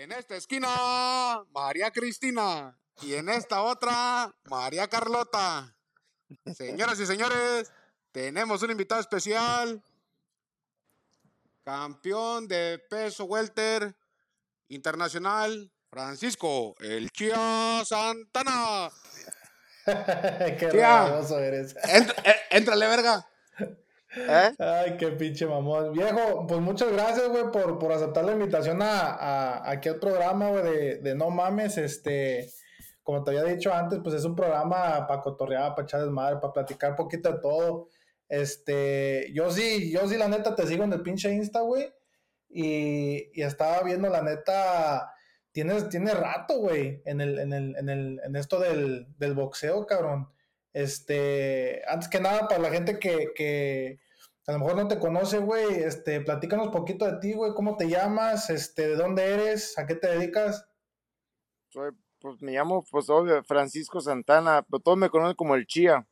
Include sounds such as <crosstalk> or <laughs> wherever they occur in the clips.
En esta esquina, María Cristina. Y en esta otra, María Carlota. Señoras y señores, tenemos un invitado especial. Campeón de peso welter internacional, Francisco El Chía Santana. <laughs> qué eres. Eh, Éntrale, verga. ¿Eh? Ay, qué pinche mamón. Viejo, pues muchas gracias, güey, por, por aceptar la invitación a, a- aquí al programa, güey, de, de No Mames. Este, como te había dicho antes, pues es un programa para cotorrear, para echar desmadre, para platicar poquito de todo. Este, yo sí, yo sí, la neta, te sigo en el pinche Insta, güey. Y, y estaba viendo, la neta, tienes, tienes rato, güey, en, el, en, el, en, el, en esto del, del boxeo, cabrón. Este, antes que nada, para la gente que, que a lo mejor no te conoce, güey, este, platícanos poquito de ti, güey, cómo te llamas, este, de dónde eres, a qué te dedicas. Soy, pues me llamo, pues obvio, Francisco Santana, pero todos me conocen como el Chía.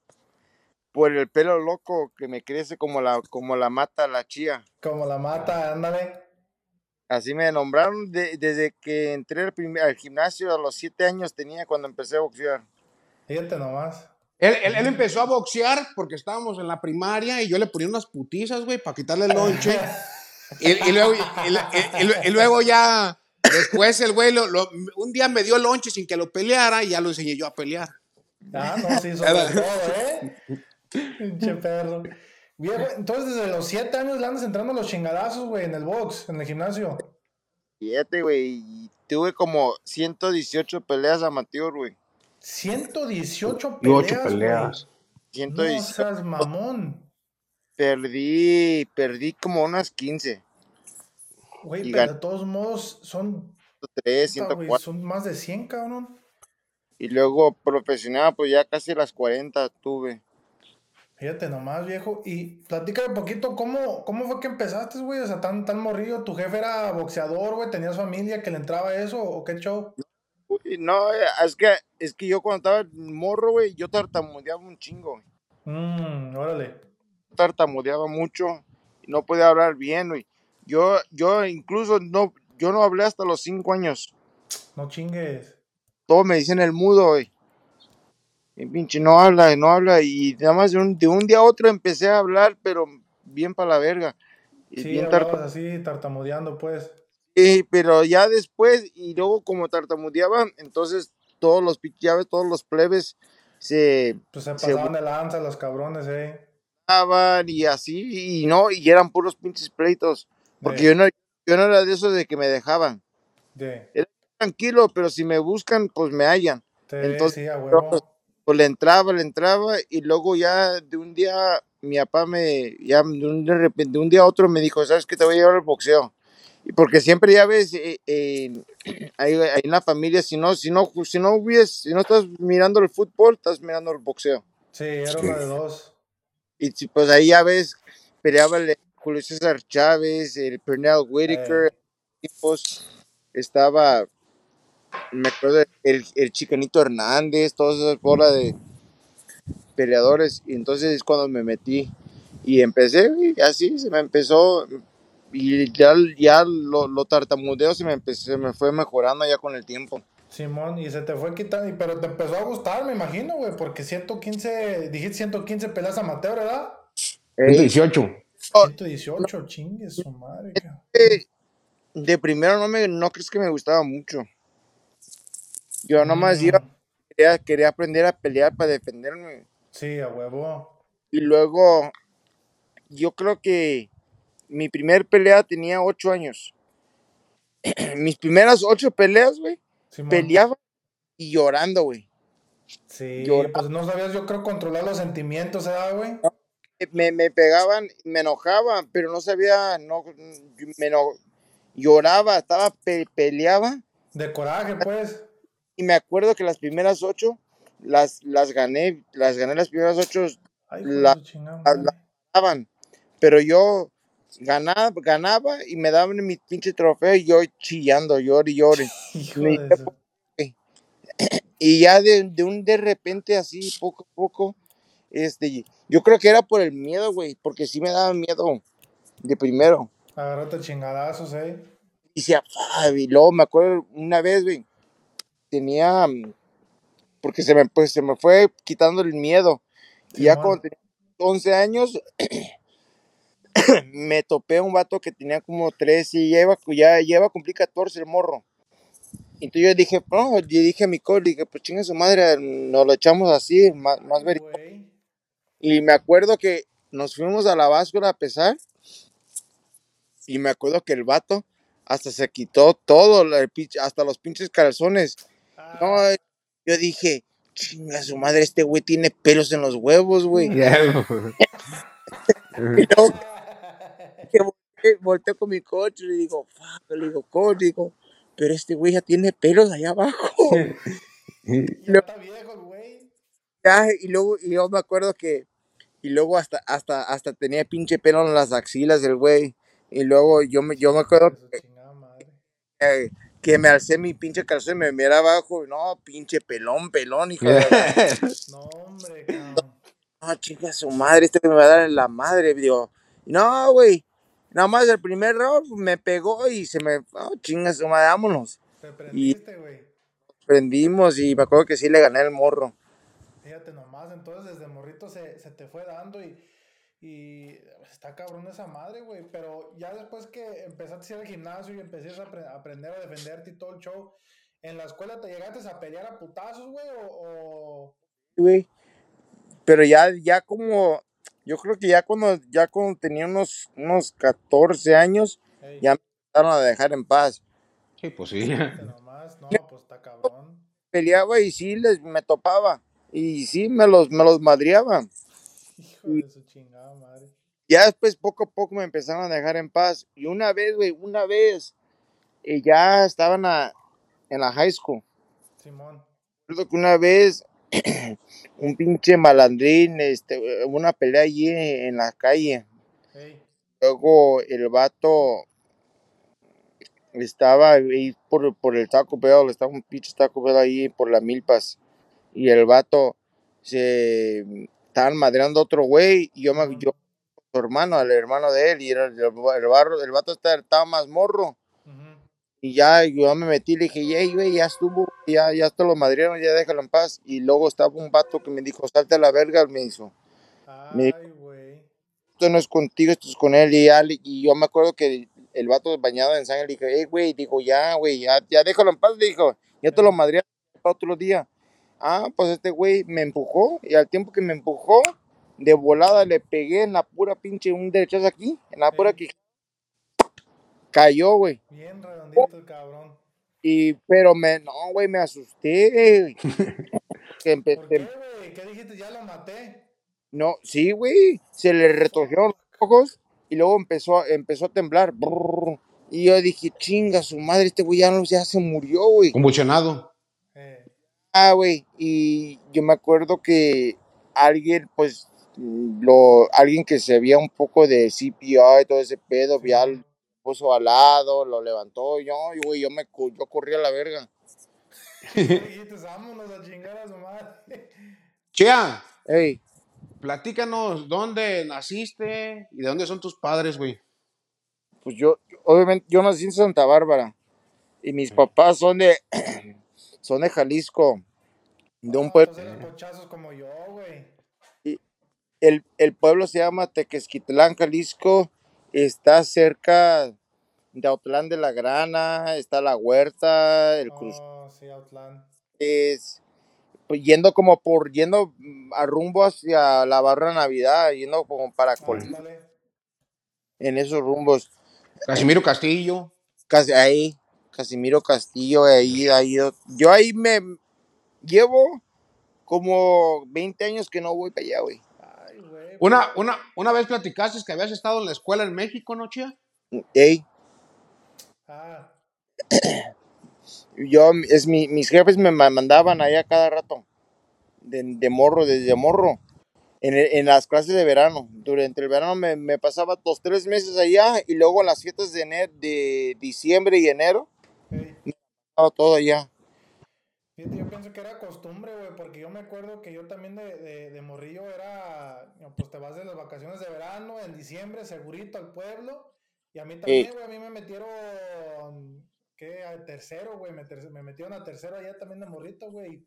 Por el pelo loco que me crece como la, como la mata la chía. Como la mata, ándale. Así me nombraron de- desde que entré al, primer- al gimnasio a los siete años tenía cuando empecé a boxear. Fíjate nomás. Él, él- él empezó a boxear porque estábamos en la primaria y yo le ponía unas putizas, güey, para quitarle el lonche. Y, y luego, y- y- y- y luego ya, después el güey, lo- lo- un día me dio el lonche sin que lo peleara y ya lo enseñé yo a pelear. Ah, no, sí, sobre <laughs> todo, ¿eh? Pinche perro. Viejo, entonces desde los siete años le andas entrando a los chingadazos, güey, en el box, en el gimnasio. Siete, güey. Y tuve como 118 peleas amateur, güey. 118 Y ocho peleas, peleas. güey. No 118. seas mamón. Perdí, perdí como unas 15. Güey, pero de todos modos son, 3, puta, güey, 104. son más de 100, cabrón. Y luego profesional, pues ya casi las 40 tuve. Fíjate nomás, viejo. Y platícame un poquito, ¿cómo, cómo fue que empezaste, güey? O sea, tan, tan morrillo. ¿Tu jefe era boxeador, güey? ¿Tenías familia que le entraba eso? ¿O qué show? Uy, no, es que, es que yo cuando estaba morro, güey, yo tartamudeaba un chingo. güey. Mmm, órale. Tartamudeaba mucho y no podía hablar bien, güey. Yo, yo incluso no, yo no hablé hasta los 5 años. No chingues. Todos me dicen el mudo, güey. Y pinche no habla, no habla. Y nada más de un, de un día a otro empecé a hablar, pero bien para la verga. Y Sí, bien así, tartamudeando, pues. Sí, pero ya después, y luego como tartamudeaba, entonces todos los pichaves, todos los plebes se Pues se Se pasaban de lanza los cabrones, eh. y así, y no, y eran puros pinches pleitos. Porque De- yo no, yo no era de esos de que me dejaban. De, Tranquilo, pero si me buscan, pues me hallan. de- Entonces, sí, a huevo. Pues le entraba, le entraba, y luego ya de un día, mi papá me, ya de un, de repente, de un día a otro me dijo, ¿sabes qué? Te voy a llevar al boxeo. Porque siempre ya ves, eh, eh, <clears throat> ahí, ahí en la familia, si no, si no, si no hubies, si no estás mirando el fútbol, estás mirando el boxeo. Sí, era uno de dos. Y pues ahí ya ves, peleaba el Julio César Chávez, el Pernell Whitaker, tipos, estaba, me acuerdo, el, el Chicanito Hernández, todas esas bolas de peleadores, y entonces es cuando me metí, y empecé, y así se me empezó, y ya, ya lo, lo tartamudeo se me, empezó, se me fue mejorando ya con el tiempo. Simón, y se te fue quitando, y- pero te empezó a gustar, me imagino, güey, porque 115, dijiste 115 peleas amateur, ¿verdad? Ey, 18. Oh. 118, chingue su madre, eh, de primero no me, no crees que me gustaba mucho. Yo nomás Mm, iba quería, quería aprender a pelear para defenderme. Sí, a huevo. Y luego, yo creo que mi primer pelea tenía ocho años. <clears throat> Mis primeras ocho peleas, güey, Simón. peleaba y llorando, güey. Sí, pues no sabías, yo creo, controlar los sentimientos, ¿verdad, güey? Me, me pegaban, me enojaba, pero no sabía, no, me eno- lloraba, estaba, pe- peleaba. De coraje, pues. Y me acuerdo que las primeras ocho las, las gané, las gané las primeras ocho, Ay, hijo de La- su chingada la- madre. daban, pero yo ganaba, ganaba y me daban mi pinche trofeo y yo chillando, llore y llore. <laughs> De su... Y ya de, de un de repente así, poco a poco, este, yo creo que era por el miedo, güey, porque sí me daba miedo de primero. Agarrate chingadazos, eh. Y "Fuck", y luego me acuerdo una vez, güey, tenía, porque se me, pues, se me fue quitando el miedo. Y ya Simón. cuando tenía 11 años, <clears throat> <coughs> me topé a un vato que tenía como 13 y ya iba, ya, ya iba a cumplir 14 el morro. Entonces yo dije, no, yo dije a mi coach, dije, pues chinga su madre, nos lo echamos así, más, más Ay, ver. güey. Y me acuerdo que nos fuimos a la báscula a pesar. Y me acuerdo que el vato hasta se quitó todo, la- el pinche- hasta los pinches calzones. No, Ah, yo dije, chinga su madre, este güey tiene pelos en los huevos, güey. Ya, <laughs> Y luego que volteé con mi coche y le digo, fuck, le digo, coach, digo, pero este güey ya tiene pelos allá abajo. <laughs> ya está viejo, güey. Ya, y luego, y yo me acuerdo que, y luego hasta, hasta, hasta tenía pinche pelo en las axilas del güey. Y luego yo me, yo me acuerdo chingada madre. que, que me alcé mi pinche calzón y me miraba abajo. y No, pinche pelón, pelón, hijo de. <laughs> No, hombre, cabrón. No, chinga su madre, este me va a dar en la madre. Digo, no, güey. Nada más el primer round me pegó y se me. Oh, chinga su madre, vámonos. Te prendiste, güey. Prendimos y me acuerdo que sí le gané el morro. Fíjate nomás, entonces desde morrito se, se te fue dando y, y está cabrón esa madre, güey. Pero ya después que empezaste a ir al gimnasio y empezaste a aprender a defenderte y todo el show, ¿en la escuela te llegaste a pelear a putazos, güey? O, o- güey. Pero ya, ya como. Yo creo que ya cuando, ya cuando tenía unos, unos 14 años, ya me empezaron a dejar en paz. Sí, pues sí. <laughs> nomás, no, pues está cabrón. Peleaba y sí les me topaba. Y sí me los, me los madreaba. Hijo de su chingada madre. Ya después poco a poco me empezaron a dejar en paz. Y una vez, güey, una vez, eh, ya estaban a- en la high school. Simón. Recuerdo que una vez <clears throat> un pinche malandrín, este, una pelea allí en la calle. Luego el vato estaba ahí por, por el Taco Bell, estaba un pinche Taco Bell ahí por las milpas. Y el vato se estaban madreando a otro güey y yo me yo su hermano, al hermano de él, y era el, el, barro, el vato estaba, estaba más morro. Y ya yo me metí, le dije, hey, güey, ya estuvo, ya, ya te lo madrieron, ya déjalo en paz. Y luego estaba un vato que me dijo, salte a la verga, me hizo. Me- Ay, güey. Esto no es contigo, esto es con él. Y, ya y yo me acuerdo que el, el vato bañado en sangre, le dije, hey, güey, dijo, ya, güey, ya, ya déjalo en paz, le dijo, ya te lo madrieron para otro día. Ah, pues este güey me empujó, y al tiempo que me empujó, de volada le pegué en la pura pinche, un derechazo aquí, en la pura que cayó, güey. Bien redondito el cabrón. Y, pero me, no, güey, me asusté. <laughs> que empe- ¿Por qué, güey? ¿Qué dijiste? Ya lo maté. no, sí, güey, se le retorcieron los ojos y luego empezó, a- empezó a temblar. Brrr. y yo dije, chinga, su madre, este güey ya, no- ya se murió, güey. Convulsionado. Eh, Ah, güey, y yo me acuerdo que alguien, pues, lo, alguien que se veía un poco de CPR y todo ese pedo, ya lo puso al lado, lo levantó, yo, y, güey, yo me, yo corrí a la verga. <laughs> Vámonos a chingar a su madre. Chea, Ey, platícanos dónde naciste y de dónde son tus padres, güey. pues yo, obviamente, yo nací en Santa Bárbara y mis papás son de, <clears throat> son de Jalisco, de un Ah, pueblo, como yo, güey. el, el pueblo se llama Tequesquitlán, Jalisco, está cerca de Autlán de la Grana, está la Huerta, el Cruz, Oh, sí, Outland. es, pues, yendo como por, yendo mm, a rumbo hacia la barra Navidad, yendo como para Colima, en esos rumbos, Casimiro Castillo. casi ahí, Casimiro Castillo, ahí, ahí, yo ahí me llevo como 20 años que no voy para allá, güey. Ay, güey. Una, una, una vez platicaste que habías estado en la escuela en México, ¿no, Chea? Ey, yo, es mi, mis jefes me ma- mandaban allá cada rato, de, de morro, desde morro, en, el- en las clases de verano. Durante el verano me, me pasaba dos, tres meses allá y luego las fiestas de, enero, de diciembre y enero, ey. estaba todo allá. Yo pienso que era costumbre, güey, porque yo me acuerdo que yo también de, de, de morrillo era, pues te vas de las vacaciones de verano, en diciembre, segurito al pueblo, Y a mí Ey. también, güey, a mí me metieron, ¿qué? A tercero, güey, me, ter- me metieron a tercero allá también de morrito, güey.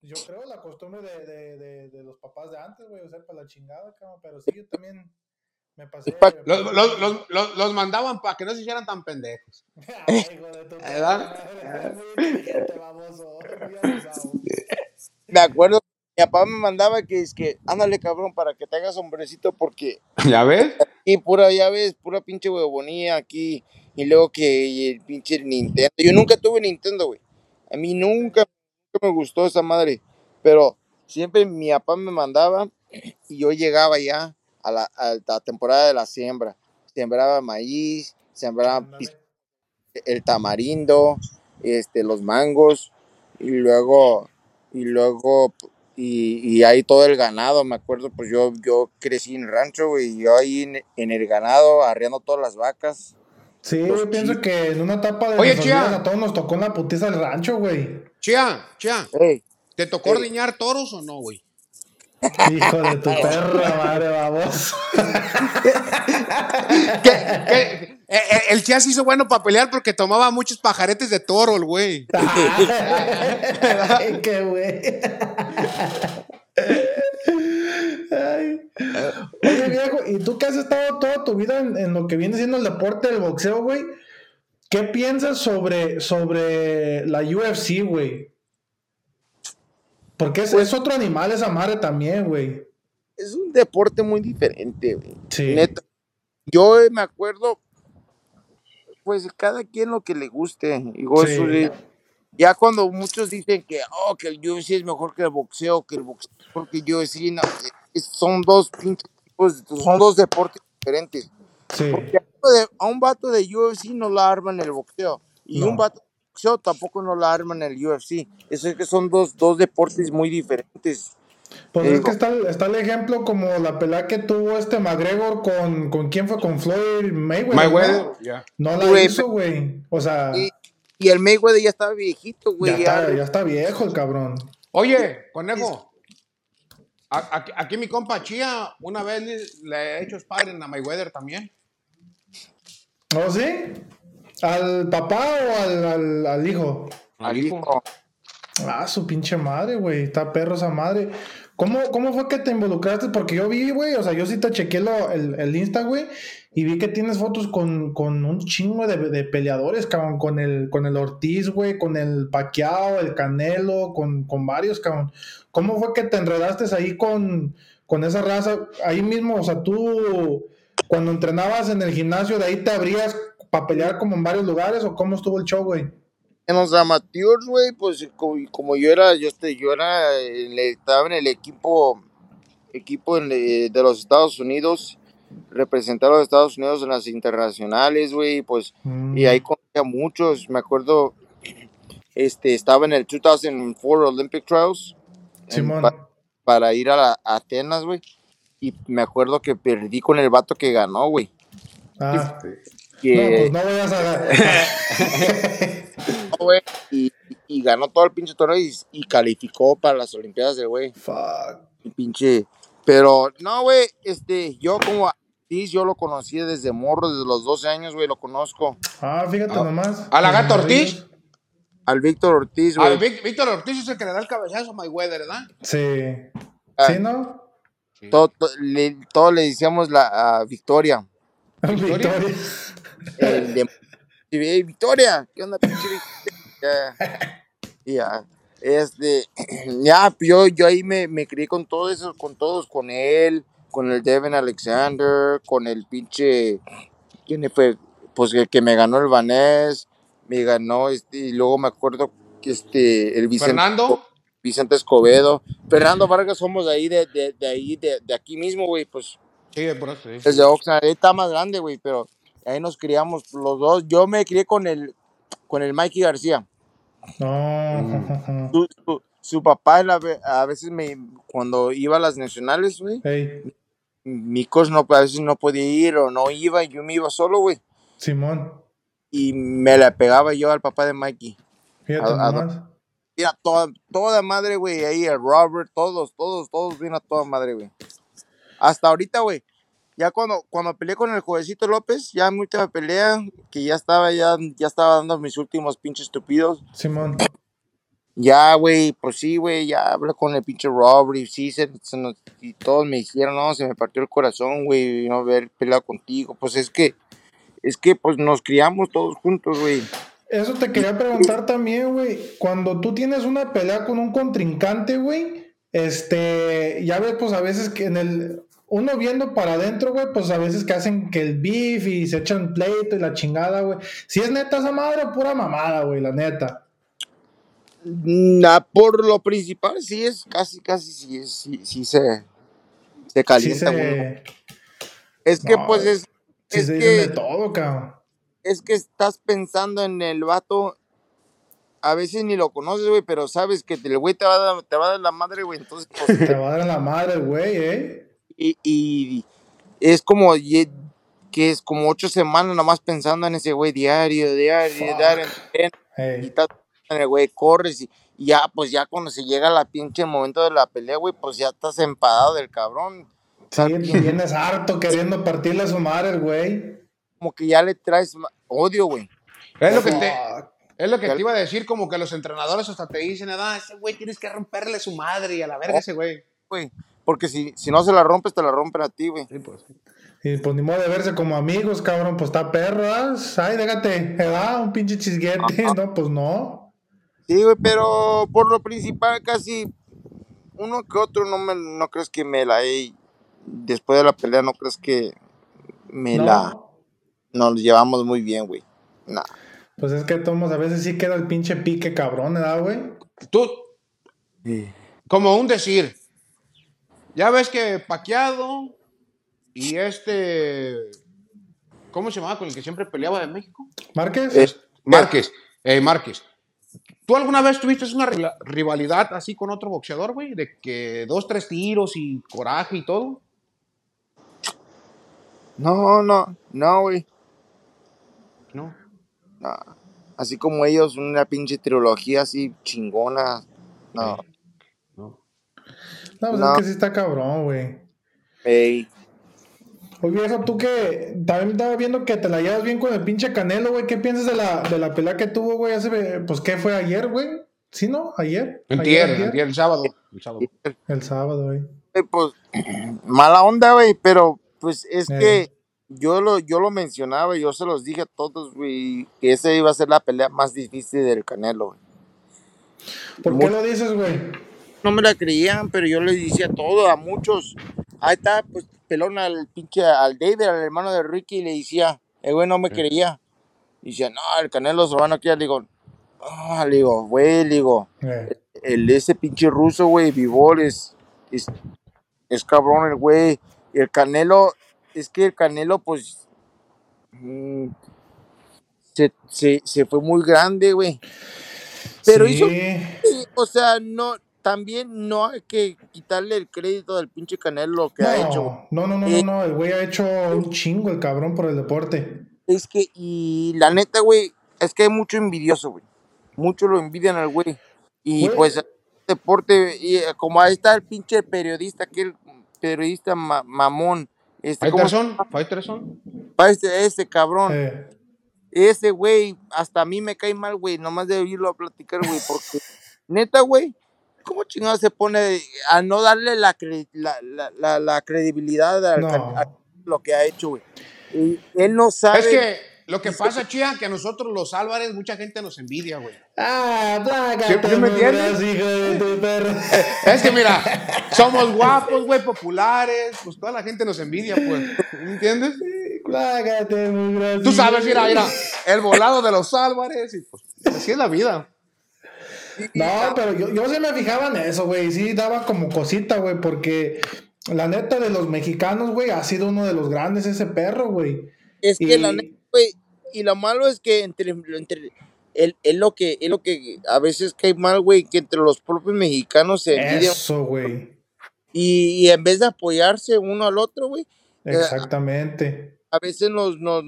Yo creo la costumbre de, de, de, de los papás de antes, güey, o sea, para la chingada, cabrón, pero sí, yo también me pasé. pa- me Los, los, los, los, los mandaban para que no se hicieran tan pendejos. <laughs> Ay, <laughs> hijo de tu ¿Verdad? <laughs> Me acuerdo, mi papá me mandaba que es que, ándale cabrón, para que te hagas hombrecito, porque ¿Ya ves? Aquí pura, ya ves, pura pinche huevonía aquí, y luego que el pinche Nintendo. Yo nunca tuve Nintendo, güey. A mí nunca, nunca me gustó esa madre, pero siempre mi papá me mandaba y yo llegaba ya a la, a la temporada de la siembra. Sembraba maíz, sembraba Ándale. el tamarindo, este, los mangos, y luego, y luego, y, y ahí todo el ganado, me acuerdo, pues yo, yo crecí en rancho, güey, y yo ahí en, en el ganado, arriando todas las vacas. Sí, Los yo pienso que en una etapa de Oye, nuestras Chia. a todos nos tocó la putiza del rancho, güey. Chía, chía, Ey, ¿te tocó Ey. ordeñar toros o no, güey? Hijo de tu perra madre, baboso. <laughs> ¿Qué- qué? Eh, eh, El Chía se hizo bueno para pelear porque tomaba muchos pajaretes de toro, el güey. <laughs> Ay, qué güey. Ay. Oye, viejo, ¿y tú que has estado toda tu vida en, en lo que viene siendo el deporte del boxeo, güey? ¿Qué piensas sobre, sobre la UFC, güey? Porque es, es otro animal esa madre también, güey. es un deporte muy diferente, güey. Sí. Neta. Yo me acuerdo, pues cada quien lo que le guste. Digo, Sí. eso ya cuando muchos dicen que, oh, que el UFC es mejor que el boxeo, que el boxeo es mejor que el UFC, no, son dos son dos deportes diferentes. Sí. Porque a un vato de UFC no la arman el boxeo. Y No. un vato de boxeo tampoco no la arman el UFC. Eso es que son dos, dos deportes muy diferentes. Pues Te es que está, está el ejemplo como la pelea que tuvo este McGregor con, con quién fue, con Floyd Mayweather. Mayweather, ¿no? ya. No la hizo, güey. O sea, Y, y el Mayweather ya estaba viejito, güey. ya, ya- está, ya está viejo el cabrón. Oye, conejo. Aquí, aquí mi compa Chía, una vez le, le he hecho sparring a Mayweather también. ¿Oh, sí? ¿Al papá o al, al, al hijo? Al hijo. Ah, su pinche madre, güey. Está perro esa madre. ¿Cómo, ¿Cómo fue que te involucraste? Porque yo vi, güey, o sea, yo sí te chequeé lo- el, el Insta, güey, y vi que tienes fotos con, con un chingo de, de peleadores, cabrón, con el, con el Ortiz, güey, con el Paquiao, el Canelo, con, con varios, cabrón. ¿Cómo fue que te enredaste ahí con, con esa raza? Ahí mismo, o sea, tú, cuando entrenabas en el gimnasio, de ahí te abrías para pelear como en varios lugares, o cómo estuvo el show, güey? En los amateurs, güey, pues como, como yo era, yo, este, yo era, en el- estaba en el equipo, equipo en, eh, de los Estados Unidos, representar a los Estados Unidos en las internacionales, güey, pues, y ahí conocí a muchos, me acuerdo, este, estaba en el 2004 Olympic Trials, en- Simón. pa- para ir a, la- a Atenas, güey, y me acuerdo que perdí con el vato que ganó, güey, Ah. que, No, pues no vayas a. <laughs> <laughs> güey, y, y ganó todo el pinche torneo y, y calificó para las Olimpiadas del güey. Fuck. Y pinche. Pero, no, güey, este, yo como Ortiz, yo lo conocí desde morro, desde los 12 años, güey, lo conozco. Ah, fíjate Ah, nomás. ¿a la Gato Ortiz? Al Víctor Ortiz, Ah, güey. Vic- Víctor Ortiz es el que le da el cabezazo a Mayweather, ¿verdad? Sí. Ah. ¿Sí, no? Todo, todo- le, todo le decíamos la a Victoria. ¿Victoria? <laughs> Victoria. El de <laughs> y, "Ey, Victoria, ¿qué onda, pinche Victoria? Ya, ya, este, <clears throat> ya, yo, yo ahí me, me crié con todos esos, con todos, con él, con el Devin Alexander, con el pinche, ¿quién fue? Pues el que me ganó el Vanés, me ganó, este, y luego me acuerdo que este, el Vicente, Fernando. Vicente Escobedo, Fernando Vargas somos de ahí, de, de, de ahí, de, de aquí mismo, güey, pues, Sí, por eso, sí. desde Oxnard, está más grande, güey, pero ahí nos criamos los dos. Yo me crié con el, con el Mikey García. No. <laughs> Su, su, su papá a veces me, cuando iba a las nacionales, güey, Ey, mi coach no, a veces no podía ir o no iba, yo me iba solo, güey. Simón. Y me la pegaba yo al papá de Mikey. Fíjate A-. Mira, toda, toda madre, güey, ahí el Robert, todos, todos, todos bien a toda madre, güey. Hasta ahorita, güey, ya cuando, cuando peleé con el jovencito López, ya mi última pelea, que ya estaba, ya, ya estaba dando mis últimos pinches estúpidos. Simón. Ya, güey, pues sí, güey, ya hablé con el pinche Robert y sí, se, se nos- y todos me dijeron, no, se me partió el corazón, güey, no haber peleado contigo. Pues es que, es que, pues nos criamos todos juntos, güey. Eso te quería preguntar también, güey. Cuando tú tienes una pelea con un contrincante, güey, este, ya ves, pues a veces que en el, uno viendo para adentro, güey, pues a veces que hacen que el beef y se echan pleito y la chingada, güey. Si es neta esa madre, pura mamada, güey, la neta. Na- por lo principal, sí es casi, casi, sí, es- sí, sí se, se Sí calienta, güey. se, Es que, pues, es, sí es se dicen de que, todo, cabrón. es que estás pensando en el vato, a veces ni lo conoces, güey, pero sabes que el güey te va a dar, te va a dar la madre, güey, entonces, pues, <laughs> Te va a dar la madre, güey, ¿eh? Y, y es como, que es como ocho semanas nomás pensando en ese güey diario, diario, diario, y estás en el güey, corres y, y ya, pues ya cuando se llega la pinche momento de la pelea, güey, pues ya estás empadado del cabrón. Sí, vienes harto queriendo partirle a su madre, güey. Como que ya le traes odio, güey. Es lo que te, es lo que te iba a decir, como que los entrenadores hasta te dicen, ah, ese güey tienes que romperle su madre y a la verga ese güey. güey. Porque si, si no se la rompes, te la rompen a ti, güey. Sí, pues. Y pues ni modo de verse como amigos, cabrón, pues está perro, ¿ah? Ay, déjate, ¿verdad? Un pinche chisguete, no, pues no. Sí, güey, pero por lo principal casi uno que otro no me, no crees que me la he, después de la pelea no crees que me No. la, nos llevamos muy bien, güey. Nah. Pues es que Tomás, a veces sí queda el pinche pique cabrón, ¿verdad, güey? Tú, como un decir, ya ves que Paqueado y este, ¿cómo se llamaba con el que siempre peleaba de México? ¿Márquez? Eh, Márquez, eh, Márquez. ¿Tú alguna vez tuviste una rivalidad así con otro boxeador, güey? De que dos, tres tiros y coraje y todo. No, no, no, güey. ¿No? No. Así como ellos, una pinche trilogía así chingona. No. No. No, pues no. es que sí está cabrón, güey. Ey. Oye, viejo, tú que también estaba viendo que te la llevas bien con el pinche Canelo, güey. ¿Qué piensas de la, de la pelea que tuvo, güey? Hace, pues, ¿qué fue ayer, güey? ¿Sí, no? ¿Ayer? Entier, ¿Ayer, entier, el sábado. El sábado. El sábado, güey. Eh, Pues, <clears throat> mala onda, güey, pero pues es Eh. que yo lo, yo lo mencionaba y yo se los dije a todos, güey, que esa iba a ser la pelea más difícil del Canelo, güey. ¿Por qué lo dices, güey? No me la creían, pero yo les decía todo, a muchos. Ahí está, pues, pelón al pinche, al David, al hermano de Ricky, y le decía, el güey no me creía. Y decía, no, el Canelo se van a le digo, ah, le digo, güey, digo, Eh, el ese pinche ruso, güey, Vivol, es, es, es cabrón el güey. Y el Canelo, es que el Canelo, pues, mm, se, se, se fue muy grande, güey. Pero sí. hizo, o sea, no, también no hay que quitarle el crédito del pinche Canelo lo que ha hecho. No, no, no, no, Eh, no, el güey ha hecho un chingo el cabrón por el deporte. Es que, y la neta, güey, es que hay mucho envidioso, güey. Mucho lo envidian al güey. Y Güey. pues, deporte, y eh, como ahí está el pinche periodista, aquel periodista ma- mamón. Este, ¿cómo se Fighterson? Fighterson. Este, este cabrón. Eh, Ese güey, hasta a mí me cae mal, güey, nomás de oírlo a platicar, güey, porque neta, güey, ¿cómo chingado se pone a no darle la, cre- la, la, la, la credibilidad al No. can- a lo que ha hecho, güey? Y él no sabe. Es que lo que pasa, Chía, que a nosotros los Álvarez mucha gente nos envidia, güey. Ah, plágate, ¿Sí- me entiendes? gras, hijo de tu perra. <laughs> Es que mira, somos guapos, güey, populares, pues toda la gente nos envidia, pues. ¿Me entiendes? Gras, Tú sabes, mira, mira, el volado de los Álvarez, y pues así es la vida. No, pero yo, yo sí me fijaba en eso, güey. Sí daba como cosita, güey, porque la neta de los mexicanos, güey, ha sido uno de los grandes ese perro, güey. Es que la neta, güey, y lo malo es que entre, entre él, es lo que, es lo que a veces cae mal, güey, que entre los propios mexicanos se envidian Eso, güey. y, y en vez de apoyarse uno al otro, güey, Exactamente. a veces nos, nos,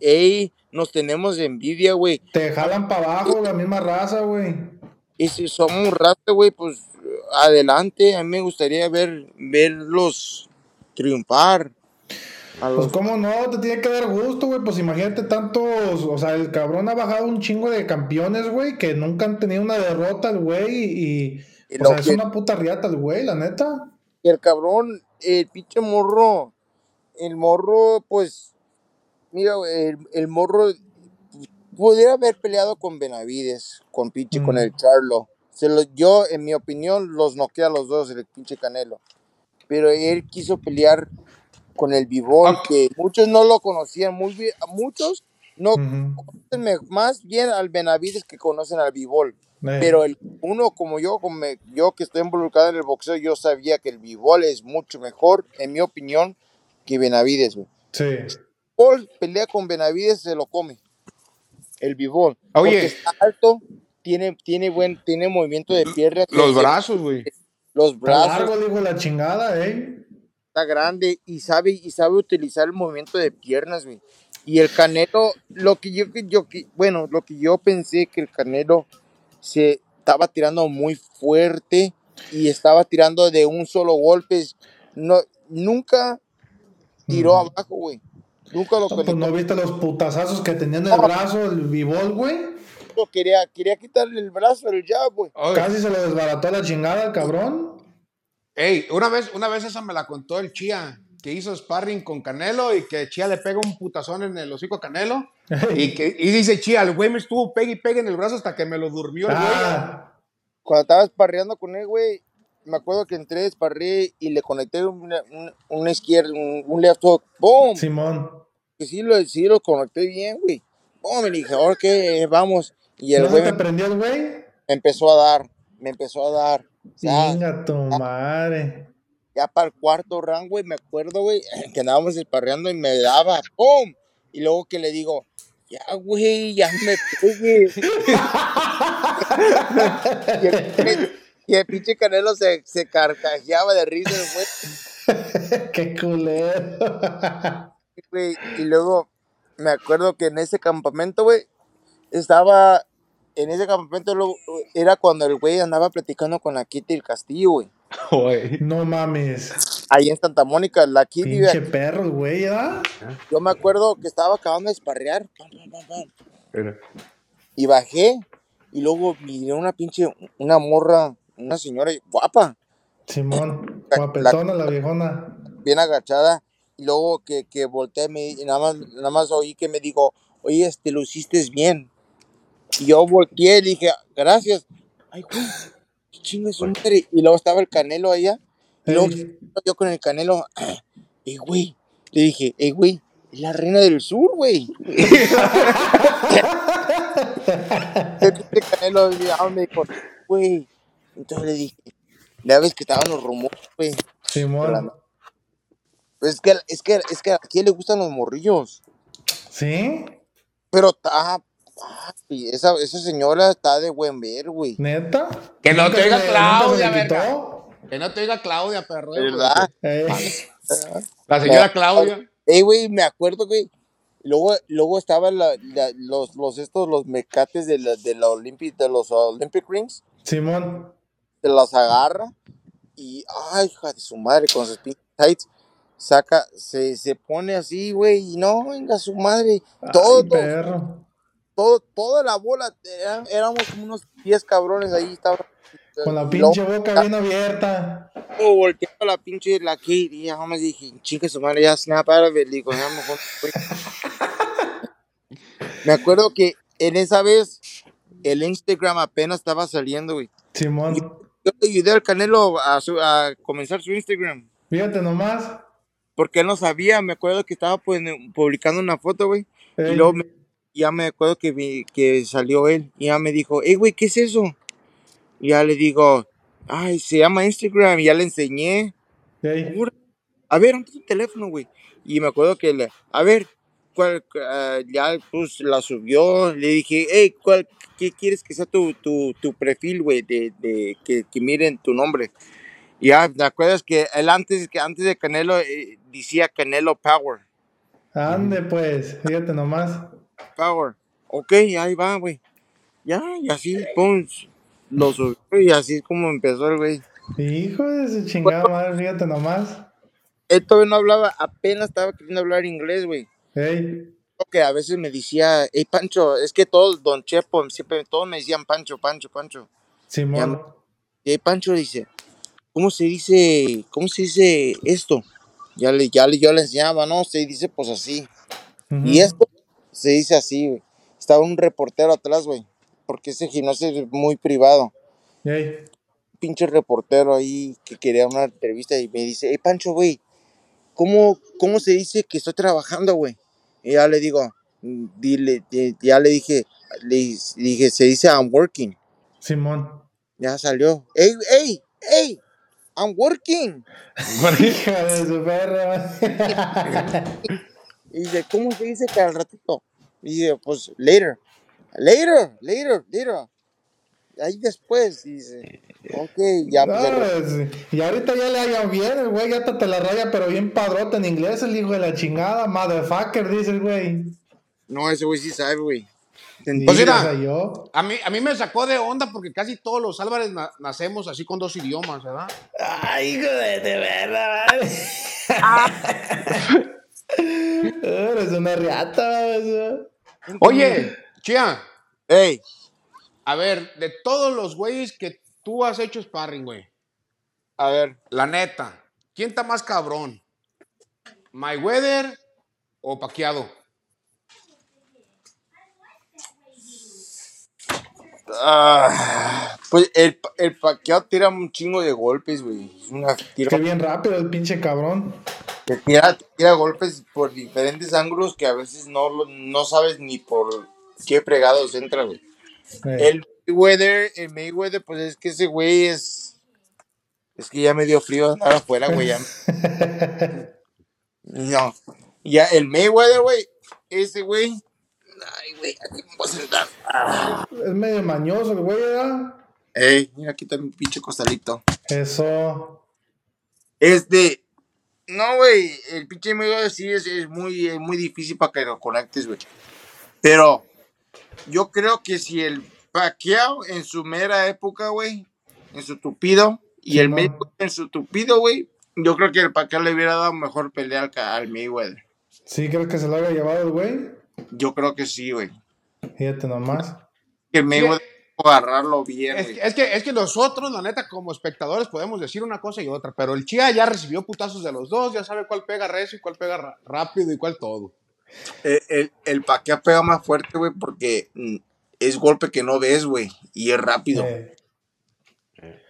ey, nos tenemos envidia, güey. Te jalan para abajo la misma raza, güey. Y si somos raza, güey, pues adelante. A mí me gustaría ver, verlos triunfar. A Pues los... cómo no, te tiene que dar gusto, güey. Pues imagínate tantos, o sea, el cabrón ha bajado un chingo de campeones, güey, que nunca han tenido una derrota el güey y, Y o sea, es una puta riata el güey, la neta. Y el cabrón, el pinche morro, el morro, pues, mira, el, el morro pudiera haber peleado con Benavides, con pinche, con Mm. el Charlo. Se lo, yo, en mi opinión, los noquea a los dos, el pinche Canelo. Pero él quiso pelear con el Bivol, Ok. que muchos no lo conocían muy bien, muchos no conocen más bien al Benavides que conocen al Bivol. Eh, Pero el, uno como yo, como me- yo que estoy involucrado en el boxeo, yo sabía que el Bivol es mucho mejor, en mi opinión, que Benavides. güey. Sí. Paul pelea con Benavides, se lo come. El Bivol. Oye. Porque está alto, tiene, tiene buen, tiene movimiento de piernas. Los brazos, güey. Los Está brazos, largo, digo, la chingada, eh. está grande y sabe, y sabe utilizar el movimiento de piernas, güey. Y el Canelo, lo que yo, yo, que- bueno, lo que yo pensé que el Canelo se estaba tirando muy fuerte y estaba tirando de un solo golpe. No, nunca tiró abajo, güey. Nunca lo No, pues conectó. no viste los putazazos que tenía en el No. brazo el bibol, güey. Quería, quería quitarle el brazo al jab, güey. Casi se le desbarató la chingada cabrón. Ey, una vez, una vez esa me la contó el Chía, que hizo sparring con Canelo y que Chía le pega un putazón en el hocico a Canelo. Y, que, y dice Chía, el güey me estuvo pegue y pegue en el brazo hasta que me lo durmió el güey. Ah, Cuando estaba esparreando con él, güey, me acuerdo que entré, esparré y le conecté un, un, un izquierdo, un, un left hook. ¡Boom! Simón. Que sí lo, sí lo conecté bien, güey. ¡Boom! Me dije, ok, vamos. Y el ¿No güey te prendió el güey? me empezó a dar, me empezó a dar. Venga tu madre. ya para el cuarto round, güey, me acuerdo, güey, <clears throat> que andábamos esparreando y me daba, ¡pum! Y luego que le digo, ya, güey, ya me pegue. <laughs> y, el, el pinche Canelo se, se carcajeaba de risa, güey. <laughs> Qué culero. <laughs> güey. Y luego me acuerdo que en ese campamento, güey, estaba. En ese campamento luego, era cuando el güey andaba platicando con la Kitty del Castillo, güey. Güey. No mames. Ahí en Santa Mónica, la Kitty, Pinche güey, perro, el güey, ¿verdad? yo me acuerdo que estaba acabando de esparrear. pam, pam, pam, pam, Pero- Y bajé. Y luego miré una pinche, una morra, una señora guapa, Simón. La- Guapetona la viejona. bien agachada. Y luego que, que volteé me- y nada más, nada más oí que me dijo, oye, este, lo hiciste bien. Y yo volteé y dije, gracias. Ay, güey, qué chingue su madre. Y luego estaba el canelo allá. Y luego yo con el canelo, <clears throat> ey, güey. Le dije, ey, güey, es la reina del sur, güey. <laughs> <laughs> El canelo me dijo, güey. Entonces le dije, ya ves que estaban los rumores, güey. Simón. Pues es que, es que, es que a quién le gustan los morrillos. ¿Sí? Pero está, papi, esa, esa señora está de buen ver, güey. ¿Neta? Que no te oiga Claudia, verga. Que no te diga Claudia, perro. eh, ¿Verdad? Ey. La señora Claudia. Ey, güey, me acuerdo, güey. Luego, luego estaban la- la- los, los estos, los mecates de, la, de, la Olympic, de los Olympic Rings. Simón. Se los agarra y, ay, hija de su madre, con sus pinches tights. Saca, se, se pone así, güey, y no, venga su madre. Todo, Ay, perro. todo, toda la bola, éramos como unos 10 cabrones ahí, estaba. Con la pinche boca bien abierta. Oh, volteaba la pinche la Kate y ya nomás dije, chinga su madre, ya snap out of it. Digo, ya mejor. <laughs> Me acuerdo que en esa vez el Instagram apenas estaba saliendo, güey. Simón. Yo le ayudé al Canelo a, su- a comenzar su Instagram. Fíjate nomás. Porque él no sabía, me acuerdo que estaba pues, publicando una foto, güey. Y luego me- ya me acuerdo que, vi- que salió él. Y ya me dijo, hey, güey, ¿qué es eso? Y ya le digo, ay, se llama Instagram. Y ya le enseñé. A ver, ¿dónde está tu teléfono, güey? Y me acuerdo que le, a ver, ¿cuál, ah, ya pues la subió. Le dije, hey, ¿cuál, ¿qué quieres que sea tu, tu, tu perfil, güey? De, de, que, que miren tu nombre. Y ya, ¿te acuerdas que él antes, que antes de Canelo eh, decía Canelo Power? Ande pues. Fíjate nomás. Power. Ok, ahí va, güey. Ya, y así, pum, lo subió y así es como empezó el güey. Hijo de su chingada madre, fíjate nomás. él todavía no hablaba, apenas estaba queriendo hablar inglés, güey. Ey, Que a veces me decía, hey Pancho, es que todos, Don Chepo, siempre todos me decían Pancho, Pancho, Pancho. Simón. Y ahí Pancho dice, ¿cómo se dice, cómo se dice esto? Ya le, ya le, yo le enseñaba, no, se dice pues así. Y esto se dice así, güey. Estaba un reportero atrás, güey, porque ese gimnasio es muy privado. Ey, pinche reportero ahí que quería una entrevista y me dice, hey Pancho, güey, ¿cómo, ¿cómo se dice que estoy trabajando, güey? Y ya le digo, "Mm, dile, eh, ya le dije, le dije, se dice I'm working. Simón. Ya salió, hey, hey, hey, I'm working. <laughs> Hija de su perra. <laughs> Y dice, ¿cómo se dice que al ratito? Y dice, pues later, later, later, later. Ahí después, dice, ok, ya, pues, No, es- y ahorita ya le hallan bien, el güey ya te, te la raya, pero bien padrote en inglés, el hijo de la chingada, motherfucker, dice el güey. No, ese güey sí sabe, güey. Pues mira. A mí, a mí me sacó de onda porque casi todos los Álvarez na- nacemos así con dos idiomas, ¿verdad? Ay, hijo de, de verdad, <laughs> <laughs> Eres una riata, ¿verdad? Oye, Chia, Hey, a ver, de todos los güeyes que tú has hecho sparring, güey, a ver, la neta, ¿quién está más cabrón? ¿Mayweather o Paquiado? Ah, pues el, el Pacquiao tira un chingo de golpes, güey. Es una tira, Qué bien rápido el pinche cabrón. que tira, tira golpes por diferentes ángulos que a veces no, no sabes ni por qué fregados entra, güey. El Mayweather, el Mayweather, pues es que ese güey es. Es que ya me dio frío andar afuera, güey. ya. <laughs> No. Ya el Mayweather, güey. Ese güey. Ay, güey, aquí me voy a sentar. Ah. es medio mañoso el güey, ¿verdad? Ey, mira, aquí está mi pinche costalito. Eso. Este. No, güey. El pinche Mayweather sí es, es muy, es muy difícil para que lo conectes, güey. Pero. Yo creo que si el Pacquiao en su mera época, güey. En su tupido. Y el. Mayweather en su tupido, güey. Yo creo que el Pacquiao le hubiera dado mejor pelea al, al Mayweather. ¿Sí crees que se lo haya llevado el güey? Yo creo que sí, güey. Fíjate nomás. Que el Mayweather pudo agarrarlo bien, Es, güey. que- es que, es que nosotros, la neta, como espectadores, podemos decir una cosa y otra, pero el Chia ya recibió putazos de los dos, ya sabe cuál pega recio y cuál pega rápido y cuál todo. El, el, el Pacquiao pega más fuerte, güey, porque mm, es golpe que no ves, güey. Y es rápido. Eh,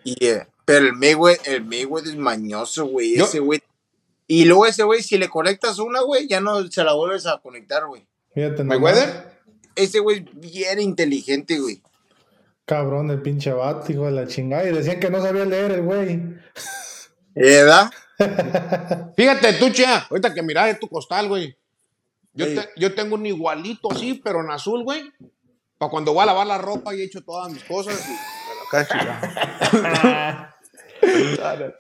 Y, eh, pero el Mayweather, el Mayweather es mañoso, güey. Ese güey. Y luego ese güey, si le conectas una, güey, ya no se la vuelves a conectar, güey. ¿Mayweather? Ese güey es bien inteligente, güey. Cabrón, el pinche vato, hijo de la chingada. Y decían que no sabía leer el güey. ¿Verdad? <laughs> Fíjate tú, Chia, ahorita que mirá tu costal, güey. Yo, te- yo tengo un igualito así, pero en azul, güey. Para cuando voy a lavar la ropa y he hecho todas mis cosas. y me.